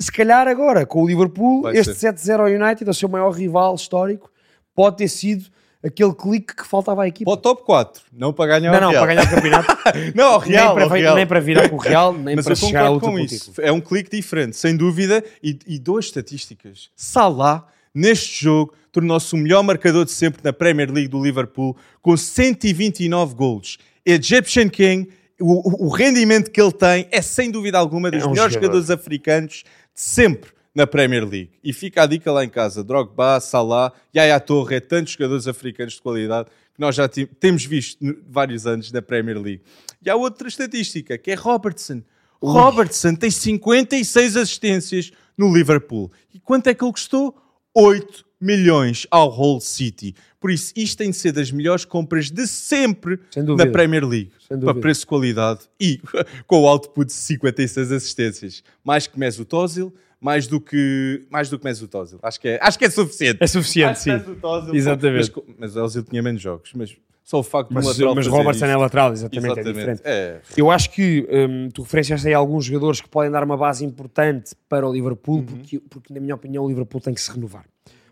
Se calhar agora, com o Liverpool, Vai este ser. 7-0 ao United, o seu maior rival histórico, pode ter sido aquele clique que faltava à equipa. Para o top 4, não para ganhar não, o não, Real. para ganhar o campeonato, Não, ao Real, nem, para, ao Real. nem para virar com o Real, nem Mas para chegar concordo último com título. isso. É um clique diferente, sem dúvida. E, e duas estatísticas. Salah neste jogo, tornou-se o melhor marcador de sempre na Premier League do Liverpool, com 129 golos. Egyptian King, o, o rendimento que ele tem é sem dúvida alguma dos É um melhores jogador. jogadores africanos de sempre na Premier League. E fica a dica lá em casa: Drogba, Salah, Yaya Torre, tantos jogadores africanos de qualidade que nós já temos visto vários anos na Premier League. E há outra estatística que é Robertson. Robertson tem 56 assistências no Liverpool. E quanto é que ele custou? 8 milhões ao Hull City. Por isso, isto tem de ser das melhores compras de sempre na Premier League. Para preço-qualidade e com o output de 56 assistências. Mais que Mesut Ozil, mais do que, mais do que Mesut Ozil. Acho que é, acho que é suficiente. É suficiente, que sim. Mesut Ozil, Exatamente. Mas, mas o Ozil tinha menos jogos. Mas só o facto de um Mas, lateral mas Robertson é lateral, exatamente, é Exatamente. diferente. É. Eu acho que hum, tu referenciaste aí alguns jogadores que podem dar uma base importante para o Liverpool, Uhum. porque, porque, na minha opinião, o Liverpool tem que se renovar.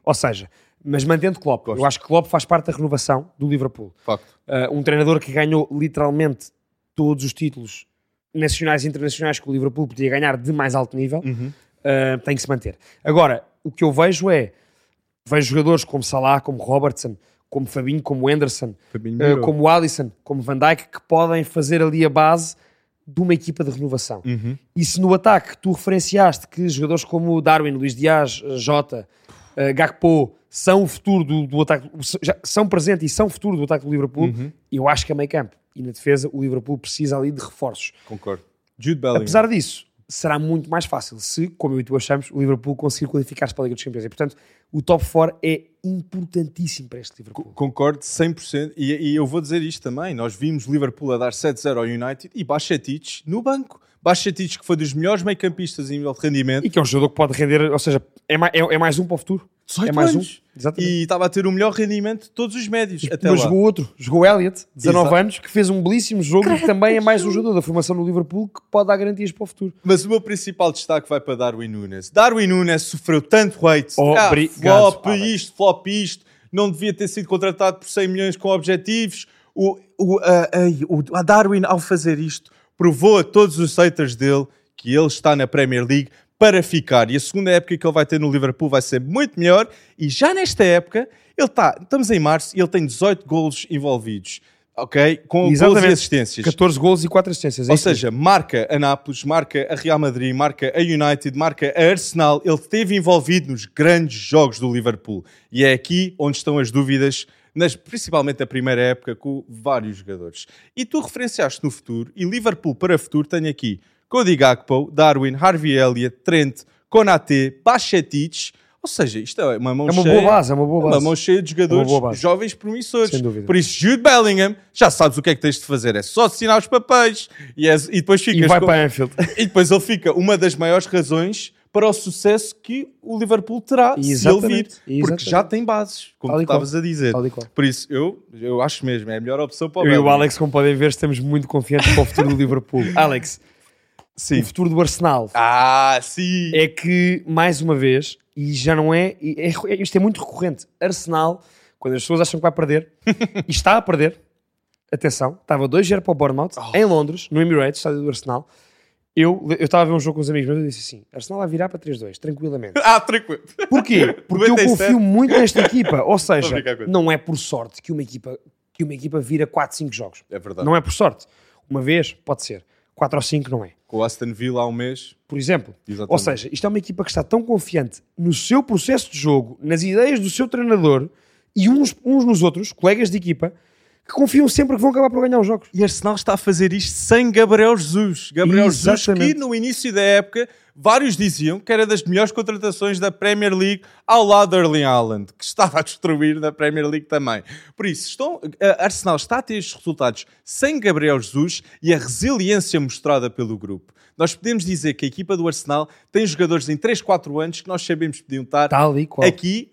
Ou seja, mas mantendo Klopp. Gosto. Eu acho que Klopp faz parte da renovação do Liverpool. Facto. Uh, um treinador que ganhou literalmente todos os títulos nacionais e internacionais que o Liverpool podia ganhar de mais alto nível, Uhum. uh, tem que se manter. Agora, o que eu vejo é, vejo jogadores como Salah, como Robertson, como Fabinho, como Fabinho uh, como Alisson, como Van Dijk, que podem fazer ali a base de uma equipa de renovação. Uhum. E se no ataque tu referenciaste que jogadores como Darwin, Luís Dias, eh, Jota, eh, Gakpo são o futuro do, do ataque, são presente e são o futuro do ataque do Liverpool, Uhum. eu acho que é meio campo. E na defesa o Liverpool precisa ali de reforços. Concordo. Jude Bellingham. Apesar disso, será muito mais fácil se, como eu e tu achamos, o Liverpool conseguir qualificar-se para a Liga dos Campeões. E, portanto, o top 4 é importantíssimo para este Liverpool. Concordo 100%. E, e eu vou dizer isto também. Nós vimos Liverpool a dar 7-0 ao United e Bachetic no banco. Bachetic, que foi dos melhores meio-campistas em nível de rendimento. E que é um jogador que pode render, ou seja, é mais, é, é mais um para o futuro. 18 é mais anos. um. Exatamente. E estava a ter o melhor rendimento de todos os médios. Até Mas lá. jogou outro, jogou Elliot, 19 Exato. anos, que fez um belíssimo jogo e que também é mais um jogador da formação do Liverpool que pode dar garantias para o futuro. Mas o meu principal destaque vai para Darwin Nunes. Darwin Nunes sofreu tanto hate. Obrigado, flop Alex. isto, flop isto. Não devia ter sido contratado por 100 milhões com objetivos. O, o, a, a- a Darwin, ao fazer isto, provou a todos os haters dele que ele está na Premier League para ficar. E a segunda época que ele vai ter no Liverpool vai ser muito melhor. E já nesta época, ele está, estamos em março e ele tem 18 golos envolvidos. Ok? Com golos e assistências. 14 golos e 4 assistências. é Ou mesmo. seja, marca a Nápoles, marca a Real Madrid, marca a United, marca a Arsenal. Ele esteve envolvido nos grandes jogos do Liverpool. E é aqui onde estão as dúvidas, nas, principalmente na primeira época, com vários jogadores. E tu referenciaste no futuro, e Liverpool para futuro tem aqui Cody Gakpo, Darwin, Harvey Elliott, Trent, Konate, Bachetic. Ou seja, isto é uma mão é uma cheia. boa base, é uma boa Uma base. mão cheia de É uma jogadores base. jovens promissores. Sem dúvida. Por isso, Jude Bellingham, já sabes o que é que tens de fazer. É só assinar os papéis e, és- e depois ficas E vai com- para Anfield. e depois ele fica uma das maiores razões para o sucesso que o Liverpool terá se ele vir. Exatamente, Porque exatamente. já tem bases, como estavas a dizer. Por isso, eu, eu acho mesmo, é a melhor opção para o Eu e o Bellingham. Alex, como podem ver, estamos muito confiantes para o futuro do Liverpool. Alex, Sim. o futuro do Arsenal Ah, sim. é que, mais uma vez, e já não é, é- é- isto é muito recorrente, Arsenal, quando as pessoas acham que vai perder, e está a perder, atenção, estava 2-0 para o Bournemouth, Oh. em Londres, no Emirates, estádio do Arsenal, eu, eu estava a ver um jogo com os amigos meus e eu disse assim, Arsenal vai virar para 3-2, tranquilamente. Ah, tranquilo. Porquê? Porque eu 97. confio muito nesta equipa, ou seja, não é por sorte que uma equipa, que uma equipa vira 4-5 jogos. É verdade. Não é por sorte. Uma vez, pode ser. 4 ou 5 não é. Com o Aston Villa há um mês. Por exemplo. Exatamente. Ou seja, isto é uma equipa que está tão confiante no seu processo de jogo, nas ideias do seu treinador e uns, uns nos outros, colegas de equipa, que confiam sempre que vão acabar por ganhar os jogos. E Arsenal está a fazer isto sem Gabriel Jesus. Gabriel Jesus, Exatamente. que no início da época, vários diziam que era das melhores contratações da Premier League ao lado de Erling Haaland, que estava a destruir na Premier League também. Por isso, estão, a Arsenal está a ter estes resultados sem Gabriel Jesus e a resiliência mostrada pelo grupo. Nós podemos dizer que a equipa do Arsenal tem jogadores em 3, 4 anos que nós sabemos que podiam estar aqui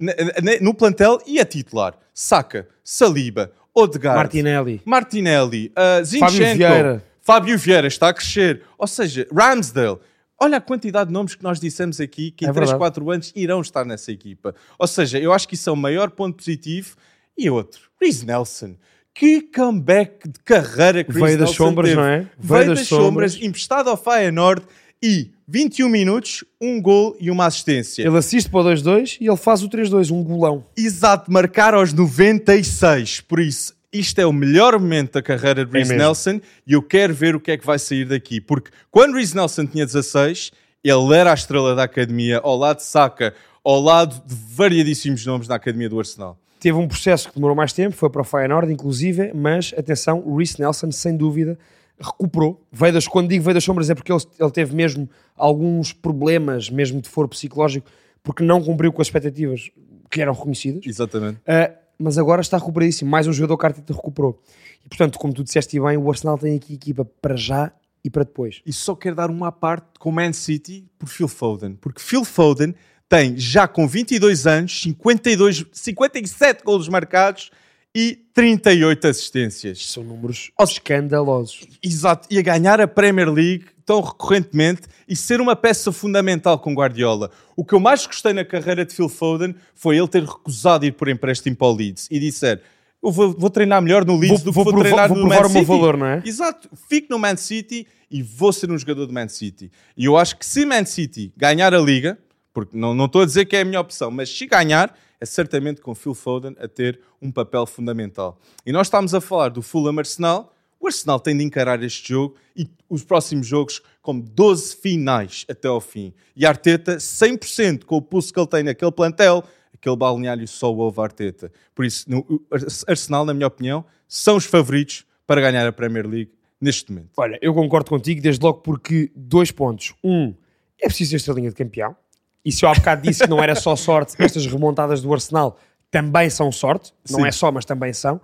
no plantel e a titular. Saka, Saliba, Odegaard, Martinelli. Martinelli, uh, Zinchenko, Vieira. Fábio Vieira está a crescer. Ou seja, Ramsdale. Olha a quantidade de nomes que nós dissemos aqui que em É 3, verdade. 4 anos irão estar nessa equipa. Ou seja, eu acho que isso é o maior ponto positivo. E outro, Chris Nelson. Que comeback de carreira que Chris Veio das Nelson sombras, teve. não é? Veio, Veio das, das sombras, sombras. emprestado ao Feyenoord e 21 minutos, um gol e uma assistência. Ele assiste para o 2-2 e ele faz o 3-2, um golão. Exato, marcar aos 96. Por isso, isto é o melhor momento da carreira de Reece mesmo. Nelson e eu quero ver o que é que vai sair daqui. Porque quando Reece Nelson tinha 16, ele era a estrela da academia, ao lado de Saka, ao lado de variadíssimos nomes na academia do Arsenal. Teve um processo que demorou mais tempo, foi para o Feyenoord, inclusive, mas atenção, o Reece Nelson, sem dúvida, recuperou. Veio das, quando digo veio das sombras é porque ele, ele teve mesmo alguns problemas, mesmo de foro psicológico, porque não cumpriu com as expectativas que eram reconhecidas. Exatamente. Uh, mas agora está recuperadíssimo. Mais um jogador que a Arteta recuperou. E portanto, como tu disseste bem, o Arsenal tem aqui equipa para já e para depois. E só quero dar uma parte com o Man City por Phil Foden. Porque Phil Foden tem, já com 22 anos, 52, 57 golos marcados e 38 assistências. São números escandalosos. Exato. E a ganhar a Premier League tão recorrentemente e ser uma peça fundamental com Guardiola. O que eu mais gostei na carreira de Phil Foden foi ele ter recusado ir por empréstimo para o Leeds e disser eu vou, vou treinar melhor no Leeds Vou- do que vou vou, treinar vou no provar Man o meu City. valor, não é? Exato. Fico no Man City e vou ser um jogador do Man City. E eu acho que se Man City ganhar a Liga, porque não, não estou a dizer que é a minha opção, mas se ganhar, é certamente com Phil Foden a ter um papel fundamental. E nós estamos a falar do Fulham Arsenal. O Arsenal tem de encarar este jogo e os próximos jogos como 12 finais até ao fim. E Arteta, 100% com o pulso que ele tem naquele plantel, aquele balneário só ouve a Arteta. Por isso, no, o Arsenal, na minha opinião, são os favoritos para ganhar a Premier League neste momento. Olha, eu concordo contigo, desde logo porque dois pontos. Um, é preciso ter estrelinha de campeão. E se eu há bocado disse que não era só sorte, estas remontadas do Arsenal também são sorte. Não Sim. é só, mas também são.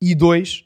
E dois,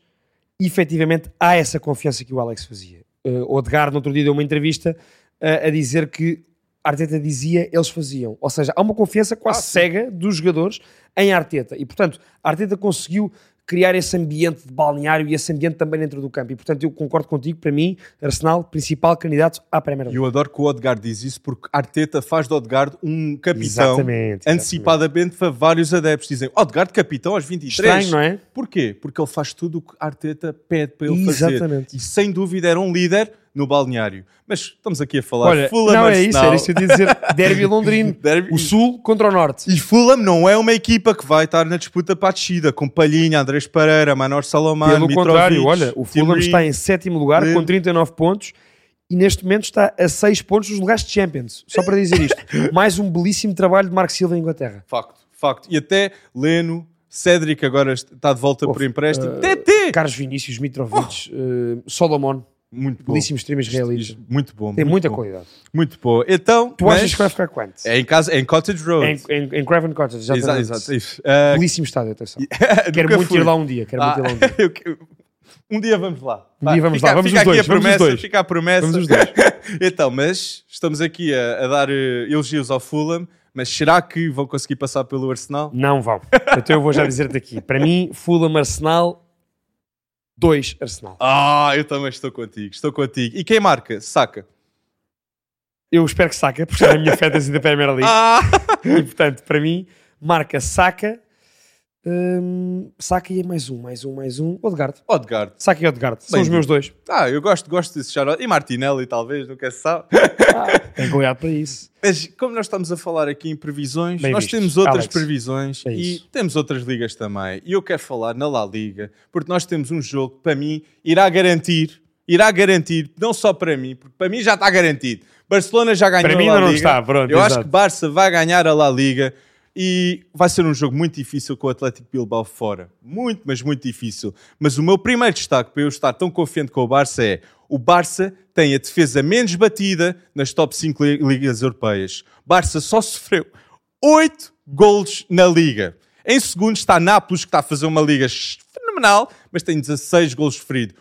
efetivamente há essa confiança que o Alex fazia. Uh, o Odegaard, no outro dia, deu uma entrevista uh, a dizer que Arteta dizia, eles faziam. Ou seja, há uma confiança quase Ah, cega dos jogadores em Arteta. E, portanto, Arteta conseguiu criar esse ambiente de balneário e esse ambiente também dentro do campo. E, portanto, eu concordo contigo. Para mim, Arsenal, principal candidato à Premier League. eu adoro que o Odegaard diz isso porque Arteta faz do Odegaard um capitão Exatamente, antecipadamente para vários adeptos. Dizem Odegaard capitão aos 23. Estranho, não é? Porquê? Porque ele faz tudo o que Arteta pede para ele Exatamente. fazer. E sem dúvida era um líder no balneário. Mas estamos aqui a falar Olha, Fulham não é isso, Arsenal. era isso que eu ia dizer. Derby londrino. Derby- O Sul contra o Norte. E Fulham não é uma equipa que vai estar na disputa para a descida, com Palhinha, Andrés Pereira, Manor Salomão, Pelo Mitrovic, contrário, olha, o Fulham está em sétimo lugar com 39 pontos e neste momento está a 6 pontos dos lugares de Champions. Só para dizer isto. Mais um belíssimo trabalho de Marco Silva em Inglaterra. Facto, facto. E até Leno, Cédric agora está de volta por empréstimo. TT! Carlos Vinícius, Mitrovic, eh, Solomon, Muito bom. belíssimos extremos israelitas. Muito bom. Tem muito muita bom. qualidade. Muito bom. Então, Tu mas achas que vai ficar quanto? é em casa, é em Cottage Road. Em, em, em Craven Cottage, Exato, exatamente. exato. Isso. Ah, Belíssimo estádio, atenção. Quero muito fui. ir lá um dia. Quero Ah, muito ir lá um dia. que- um dia vamos lá. Um dia vamos fica, lá, vamos fica os dois, a vamos os promessa, dois. fica a promessa. Vamos os dois. então, mas estamos aqui a, a dar eh, elogios ao Fulham, mas será que vão conseguir passar pelo Arsenal? Não vão. Então eu vou já dizer-te aqui. Para mim, Fulham Arsenal, 2 Arsenal. Ah, eu também estou contigo, estou contigo. E quem marca? Saca. Eu espero que saca, porque está na minha fantasy da Premier League. Ah! E portanto, para mim, marca Saka. hum, Saka e é mais um, mais um, mais um. Odegaard. Odegaard. Saka e Odegaard. São Bem os meus dois. Ah, eu gosto, gosto desse shout E Martinelli, talvez, nunca se sabe. Tem qualidade para isso. Mas como nós estamos a falar aqui em previsões, Bem nós visto, temos outras Alex. previsões É e temos outras ligas também. E eu quero falar na La Liga, porque nós temos um jogo que para mim irá garantir, irá garantir, não só para mim, porque para mim já está garantido. Barcelona já ganhou Para mim a La Liga. está, pronto, Eu acho exato. que Barça vai ganhar a La Liga e vai ser um jogo muito difícil com o Atlético Bilbao fora. Muito, mas muito difícil. Mas o meu primeiro destaque para eu estar tão confiante com o Barça é o Barça tem a defesa menos batida nas top 5 li- ligas europeias. Barça só sofreu 8 golos na liga. Em segundo está Nápoles, que está a fazer uma liga fenomenal, mas tem 16 golos sofridos.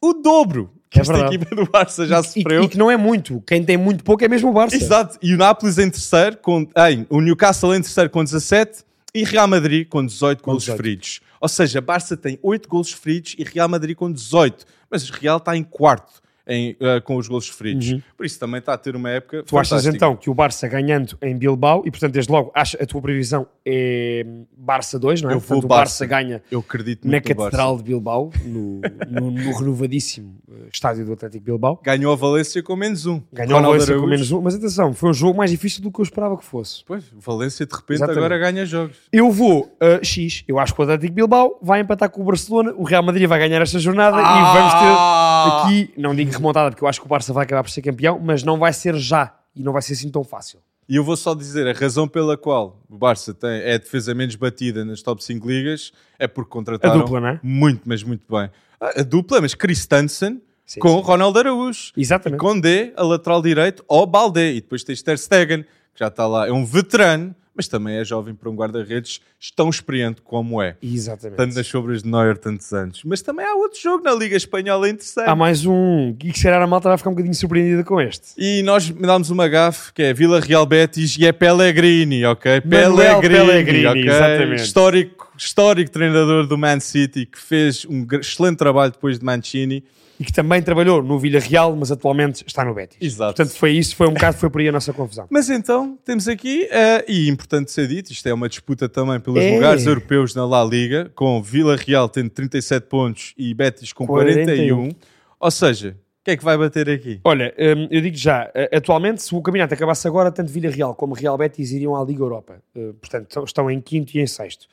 O dobro que É esta verdade. equipa do Barça já E, sofreu. e que não é muito. Quem tem muito pouco é mesmo o Barça. Exato. E o Nápoles em terceiro, com, ei, o Newcastle em terceiro com 17 e Real Madrid com 18 golos 18. feridos. Ou seja, Barça tem 8 golos feridos e Real Madrid com 18. Mas o Real está em quarto. Em, eh, com os golos sofridos. Uhum. Por isso também está a ter uma época Tu achas fantástica. então que o Barça ganhando em Bilbao, e portanto, desde logo, acha, a tua previsão é Barça 2, não é? Eu vou portanto, o Barça. Barça ganha Eu acredito na Catedral de Bilbao, no, no, no renovadíssimo eh, estádio do Atlético Bilbao. Ganhou a Valência com menos um. Ganhou Ronaldo Valência com menos um, mas atenção, foi um jogo mais difícil do que eu esperava que fosse. Pois, Valência de repente Exatamente. agora ganha jogos. Eu vou a X, eu acho que o Atlético Bilbao vai empatar com o Barcelona, o Real Madrid vai ganhar esta jornada e vamos ter Ah! aqui, não digo remontada, porque eu acho que o Barça vai acabar por ser campeão, mas não vai ser já e não vai ser assim tão fácil. E eu vou só dizer, a razão pela qual o Barça tem, é a defesa menos batida nas top 5 ligas é porque A contrataram dupla, não é? muito, mas muito bem. A a dupla, mas Christensen Sim, com sim. Ronaldo Araújo. Exatamente. Condé, a lateral direito, ou Balde. E depois tens Ter Stegen, que já está lá. É um veterano, mas também é jovem para um guarda-redes tão experiente como é. Exatamente. Tanto nas sobras de Neuer tantos anos. Mas também há outro jogo na Liga Espanhola interessante. Há mais um, e que se calhar a malta vai ficar um bocadinho surpreendida com este. E nós dámos uma gafe que é Vila Real Betis e é Pellegrini, ok? Manuel Pellegrini, Pellegrini, ok? exatamente. Histórico, histórico treinador do Man City que fez um excelente trabalho depois de Mancini. E que também trabalhou no Villarreal, mas atualmente está no Betis. Exato. Portanto, foi isso, foi um bocado, foi por aí a nossa confusão. Mas então, temos aqui, eh, e importante ser dito, isto é uma disputa também pelos É. lugares europeus na La Liga, com Vila Real tendo 37 pontos e Betis com 41. 41. Ou seja, o que é que vai bater aqui? Olha, hum, eu digo já, eh, atualmente, se o campeonato acabasse agora, tanto Villarreal como Real Betis iriam à Liga Europa. Eh, portanto, estão- em quinto e em sexto.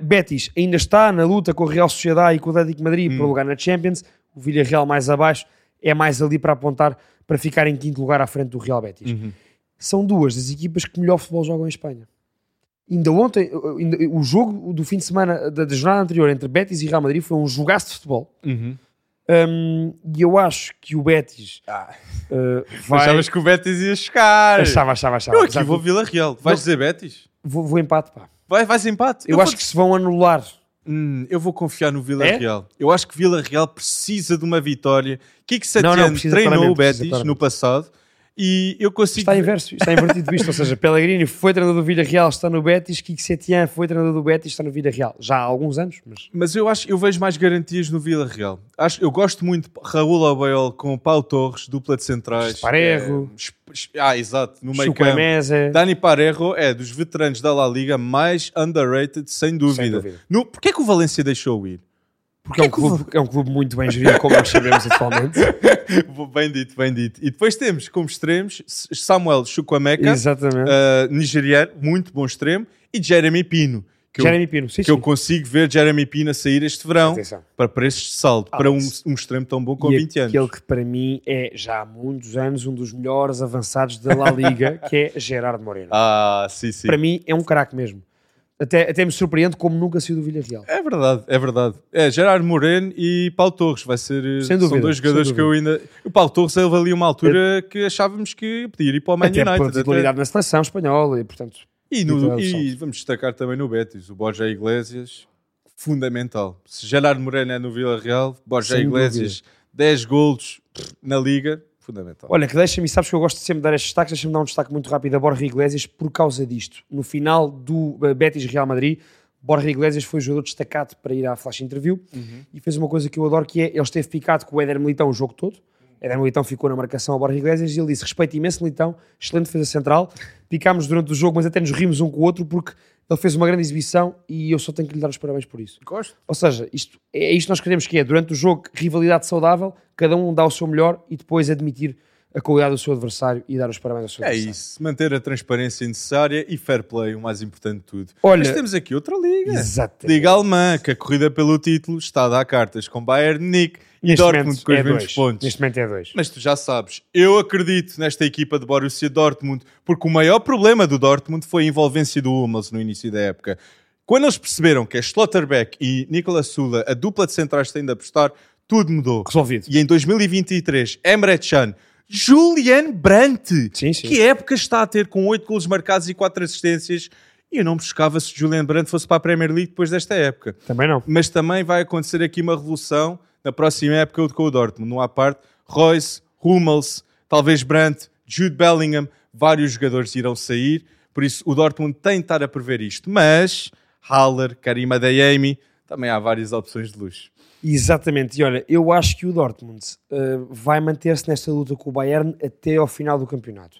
Betis ainda está na luta com o Real Sociedade e com o Atlético Madrid Hum. para lugar na Champions. O Villarreal mais abaixo é mais ali para apontar para ficar em quinto lugar à frente do Real Betis. Uhum. São duas das equipas que melhor futebol jogam em Espanha. Ainda ontem, eh, ainda- o jogo do fim de semana da, da jornada anterior entre Betis e Real Madrid foi um jogaço de futebol. Uhum. Hum, e eu acho que o Betis Ah, eh, vai. Achavas que o Betis ia chegar? Achava, achava, achava. Eu aqui vou Vila Real. Vais Vou- dizer Betis? vou, vou empate, pá. Vai, vais empate? Eu, vou acho que se vão anular. Hum, eu vou confiar no Vila É? Real. Eu acho que Vila Real precisa de uma vitória. Kiko Não, não, Setién precisa treinou o Betis no passado e eu consigo. Está inverso, está invertido visto. Ou seja, Pellegrini foi treinador do Villarreal, está no Betis. Kiko Setien foi treinador do Betis, está no Villarreal. Já há alguns anos, mas... Mas eu acho, eu vejo mais garantias no Vila Real. Acho, eu gosto muito de Raul Albeol com o Pau Torres, dupla de centrais. Esparerro. É, ah, exato, no meio campo. Dani Parejo é dos veteranos da La Liga mais underrated, sem dúvida. dúvida. No, Porquê que o Valência deixou ir? Porque é um, clube, é um clube muito bem gerido, como nós sabemos atualmente. bem dito, bem dito. E depois temos como extremos Samuel Chukwameka, uh, nigeriano, muito bom extremo, e Jeremy Pino. Que, eu, Jeremy Pino, sim, que eu sim. consigo ver Jeremy Pino a sair este verão Atenção. para preços de saldo, para um, um extremo tão bom com e 20 anos. aquele que para mim é já há muitos anos um dos melhores avançados da La Liga, que é Gerardo Moreno. Ah, sim, sim. Para mim é um craque mesmo. Até, até me surpreende como nunca saiu do Villarreal. É verdade, é verdade. É Gerard Moreno e Paulo Torres. Vai ser, eh, Sem são dúvida, dois jogadores que eu ainda. O Paulo Torres ele ali uma altura que achávamos que podia ir para o Man até United. por até. titularidade na seleção espanhola e portanto E, no- e vamos destacar também no Betis, o Borja Iglesias, fundamental. Se Gerard Moreno é no Vila Real, Borja Sem Iglesias, 10 golos na Liga, fundamental. Olha, que deixa-me, sabes que eu gosto de sempre de dar estes destaques, deixa-me dar um destaque muito rápido a Borja Iglesias por causa disto. No final do eh, Betis Real Madrid, Borja Iglesias foi o jogador destacado para ir à flash interview e fez uma coisa que eu adoro que é, ele esteve picado com o Éder Militão o jogo todo, Éder Militão ficou na marcação ao Borja Iglesias e ele disse, respeito imenso Militão, excelente defesa central, picámos durante o jogo, mas até nos rimos um com o outro porque ele fez uma grande exibição e eu só tenho que lhe dar os parabéns por isso. Gosto. Ou seja, isto, é isto que nós queremos que é, durante o jogo, rivalidade saudável, cada um dá o seu melhor e depois admitir a qualidade do seu adversário e dar os parabéns ao seu É adversário. isso, manter a transparência necessária e fair play, o mais importante de tudo. Olha- Mas temos aqui outra liga. Exatamente. Liga Alemã, que a corrida pelo título está a dar cartas com Bayern Munique e Neste Dortmund com os é mesmos dois. pontos. Neste momento é dois. Mas tu já sabes, eu acredito nesta equipa de Borussia Dortmund, porque o maior problema do Dortmund foi a envolvência do Hummels no início da época. Quando eles perceberam que é Schlotterbeck e Nicolas Sula, a dupla de centrais têm de apostar, tudo mudou. Resolvido. E em 2023, Emre Can, Julian Brandt, Sim, sim. que época está a ter com 8 golos marcados e 4 assistências, e eu não me chocava se Julian Brandt fosse para a Premier League depois desta época Também não. mas também vai acontecer aqui uma revolução na próxima época com o Dortmund. Não há parte, Royce, Hummels, talvez Brandt, Jude Bellingham, vários jogadores irão sair, por isso o Dortmund tem de estar a prever isto. Mas Haller, Karim Adeyemi, também há várias opções de luxo. Exatamente, e olha, eu acho que o Dortmund uh, vai manter-se nesta luta com o Bayern até ao final do campeonato.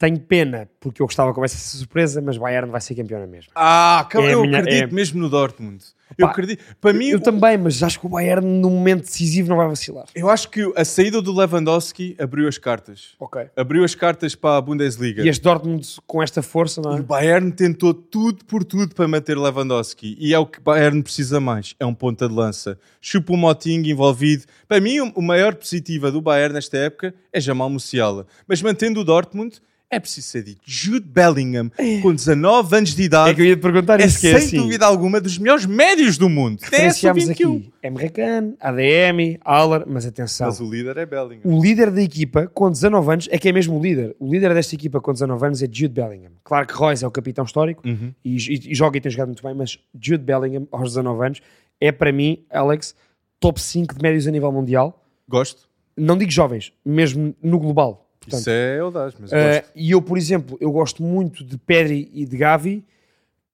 Tenho pena, porque eu gostava que houvesse essa surpresa, mas Bayern vai ser campeão na mesma. Ah, calma, É eu minha- acredito é- mesmo no Dortmund. Eu Pá, acredito. Para mim, Eu o- também, mas acho que o Bayern no momento decisivo não vai vacilar. eu acho que a saída do Lewandowski abriu as cartas. Ok. Abriu as cartas para a Bundesliga. E este Dortmund com esta força, não E é? o Bayern tentou tudo por tudo para manter Lewandowski. E é o que o Bayern precisa mais. É um ponta de lança. Chupa o Moting envolvido. Para mim, o o maior positiva do Bayern nesta época é Jamal Musiala. Mas mantendo o Dortmund, é preciso ser dito. Jude Bellingham, com 19 anos de É idade, que eu ia te perguntar é, isso, que sem é assim. dúvida alguma dos melhores médios do mundo. 21. aqui Emre Can, ADM, Aller, mas atenção. Mas o líder é Bellingham. O líder da equipa com 19 anos é que é mesmo o líder. O líder desta equipa com 19 anos é Jude Bellingham. Claro que Royce é o capitão histórico Uhum. e, e- e joga e tem jogado muito bem, mas Jude Bellingham, aos 19 anos, é para mim, Alex, top 5 de médios a nível mundial. Gosto. Não digo jovens, mesmo no global. Portanto, Isso é audaz, mas Uh, gosto. e eu, por exemplo, eu gosto muito de Pedri e de Gavi.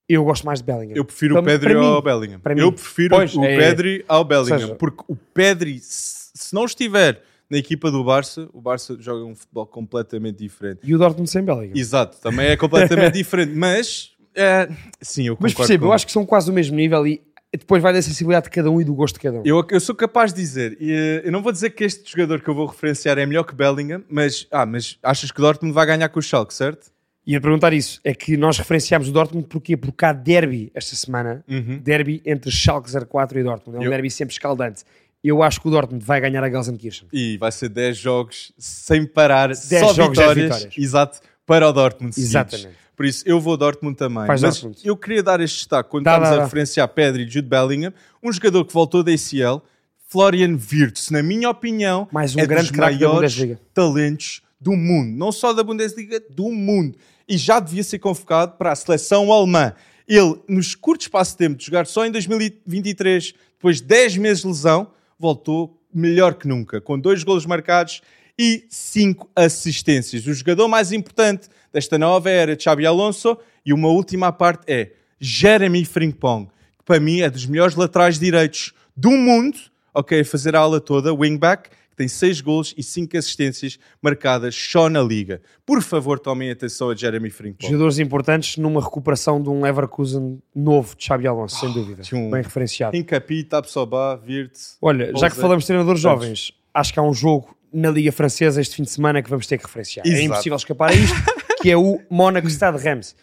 Eu gosto mais de Bellingham. Eu prefiro Para- o Pedri para mim- ao Bellingham. para eu prefiro Pois, o é- Pedri ao Bellingham. seja- porque o Pedri, se, não estiver na equipa do Barça, o Barça joga um futebol completamente diferente. E o Dortmund sem Bellingham. Exato, também é completamente diferente. Mas, é, sim, eu concordo. Mas percebo, com- eu acho que são quase do mesmo nível e depois vai da sensibilidade de cada um e do gosto de cada um. Eu, eu sou capaz de dizer, e, eh, eu não vou dizer que este jogador que eu vou referenciar é melhor que Bellingham, mas, ah, mas achas que o Dortmund vai ganhar com o Schalke, certo? Ia perguntar isso. É que nós referenciámos o Dortmund porque, porque há derby esta semana. Uhum. Derby entre Schalke 04 e Dortmund. É um Eu- derby sempre escaldante. Eu acho que o Dortmund vai ganhar a Gelsenkirchen. E vai ser 10 jogos sem parar, 10 só jogos, 10 vitórias. vitórias. Exato, para o Dortmund. seguidos. Por isso, eu vou Dortmund também. Faz Mas Dortmund. eu queria dar este destaque quando Dá, estamos dá, a dá. referenciar Pedri e Jude Bellingham, um jogador que voltou da ACL, Florian Wirtz, na minha opinião, Mais um é grande dos maiores talentos do mundo. Não só da Bundesliga, do mundo. E já devia ser convocado para a seleção alemã. Ele, nos curtos espaço de tempo de jogar só em 2023, depois de 10 meses de lesão, voltou melhor que nunca, com dois golos marcados e cinco assistências. O jogador mais importante desta nova era Xabi Alonso e uma última parte é Jeremy Frimpong, que para mim é dos melhores laterais direitos do mundo, ok, a fazer a ala toda, wingback, que tem seis golos e cinco assistências marcadas só na liga. Por favor, tomem atenção a Jeremy Frimpong. Jogadores importantes numa recuperação de um Leverkusen novo de Xabi Alonso, sem dúvida. tinha um- Bem referenciado. Incapi, Tapsoba, Wirtz. Olha, já que falamos de treinadores jovens, acho que há um jogo na Liga Francesa este fim de semana que vamos ter que referenciar. É Exato. impossível escapar a isto, que é o Mónaco Stade Reims.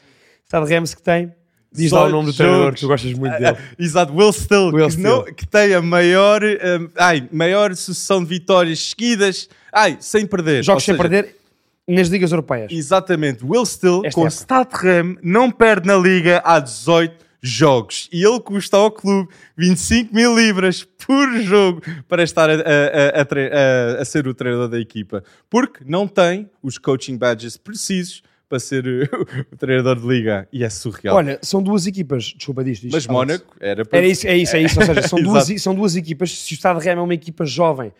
Stade Reims que tem, diz lá Só o nome do jogos. treinador que tu gostas muito dele. Exato, Will Still, Will que, Still. não- que tem a maior, hum, ai, maior sucessão de vitórias seguidas, ai, sem perder. Jogos sem perder nas ligas europeias. Exatamente, Will Still Esta com época. Stade Rem não perde na liga há 18 jogos e ele custa ao clube 25 mil libras por jogo para estar a, a- a- a ser o treinador da equipa, porque não tem os coaching badges precisos para ser o treinador de liga e é surreal. Olha, são duas equipas, desculpa disto. Mas Mónaco era para Era isso, é isso, é isso. Ou seja, são, duas, são duas equipas. Se o Stade Reims é uma equipa jovem,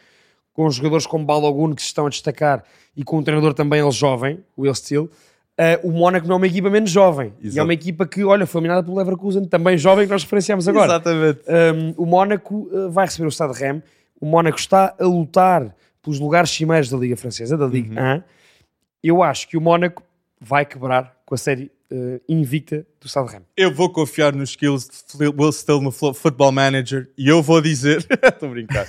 com jogadores como Balogun que se estão a destacar e com um treinador também ele jovem, o Will Steele, eh, o Mónaco não é uma equipa menos jovem. E é Exato. uma equipa que, olha, foi eliminada pelo Leverkusen, também jovem, que nós referenciamos agora. Exatamente. Um, o Mónaco uh, vai receber o Stade Rem. O Mónaco está a lutar pelos lugares cimeiros da Liga Francesa, da Ligue 1. Eu acho que o Mónaco vai quebrar com a série uh, invicta do Stade Rem. Eu vou confiar nos skills de Will Still no Football Manager e eu vou dizer. Estou a brincar.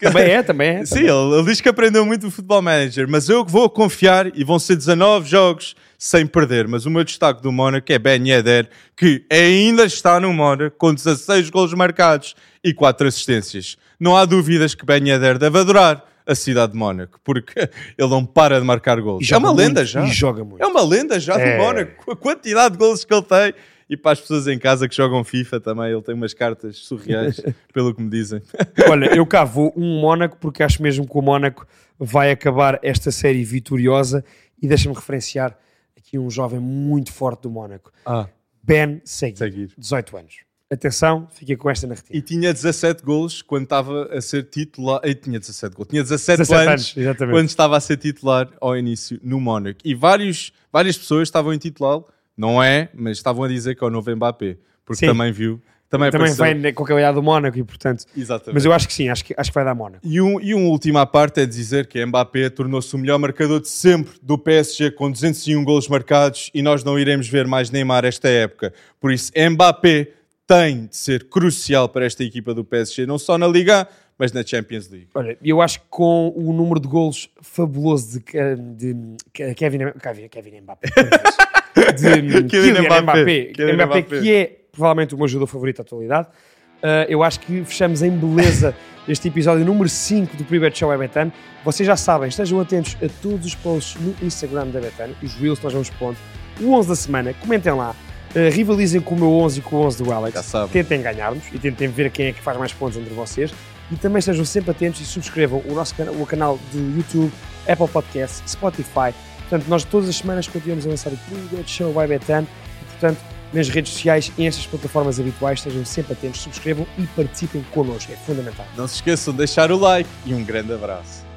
Também é, também é. Sim, também. ele, ele diz que aprendeu muito do Football Manager, mas eu vou confiar e vão ser 19 jogos sem perder. Mas o meu destaque do Mónaco é Ben Yedder, que ainda está no Mónaco com 16 golos marcados e 4 assistências. Não há dúvidas que Ben Yedder deve adorar a cidade de Mónaco, porque ele não para de marcar golos. E É uma muito, lenda já. E joga muito. É uma lenda já É. do Mónaco. Com a quantidade de golos que ele tem. E para as pessoas em casa que jogam FIFA também, ele tem umas cartas surreais, pelo que me dizem. Olha, eu cá vou um Mónaco porque acho mesmo que o Mónaco vai acabar esta série vitoriosa e deixa-me referenciar aqui um jovem muito forte do Mónaco. Ah. Ben Seguir, Seguir. 18 anos. Atenção, fica com esta narrativa. E tinha 17 golos quando estava a ser titular. E tinha 17 golos. Tinha 17, 17 anos, anos, exatamente. quando estava a ser titular ao início no Mónaco. E vários, várias pessoas estavam em titular, não é, mas estavam a dizer que é o novo Mbappé. Porque Sim. também viu Também, Também apareceu. vai na- com a qualidade do Mónaco e portanto. Exatamente. Mas eu acho que sim, acho que, acho que vai dar Mónaco. E um, e um último à parte é dizer que Mbappé tornou-se o melhor marcador de sempre do PSG com 201 golos marcados e nós não iremos ver mais Neymar esta época. Por isso, Mbappé tem de ser crucial para esta equipa do PSG, não só na Liga, mas na Champions League. Olha, eu acho que com o número de golos fabuloso de, de Ke- Kevin, Kevin, Kevin Mbappé, de Kylian Mbappé. Mbappé, Mbappé, Mbappé. que é provavelmente o meu jogador favorito da atualidade, uh, eu acho que fechamos em beleza este episódio número 5 do Private Show Betano. Vocês já sabem, estejam atentos a todos os posts no Instagram da Betano, os reels que nós vamos pondo, o 11 da semana, comentem lá, uh, rivalizem com o meu 11 e com o 11 do Alex. Tentem ganhar-nos e tentem ver quem é que faz mais pontos entre vocês. E também estejam sempre atentos e subscrevam o nosso cana- o canal do YouTube, Apple Podcasts, Spotify. Portanto, nós todas as semanas continuamos a lançar o Private Show by Betan e, portanto, nas redes sociais e nestas plataformas habituais, estejam sempre atentos, subscrevam e participem connosco, é fundamental. Não se esqueçam de deixar o like e um grande abraço.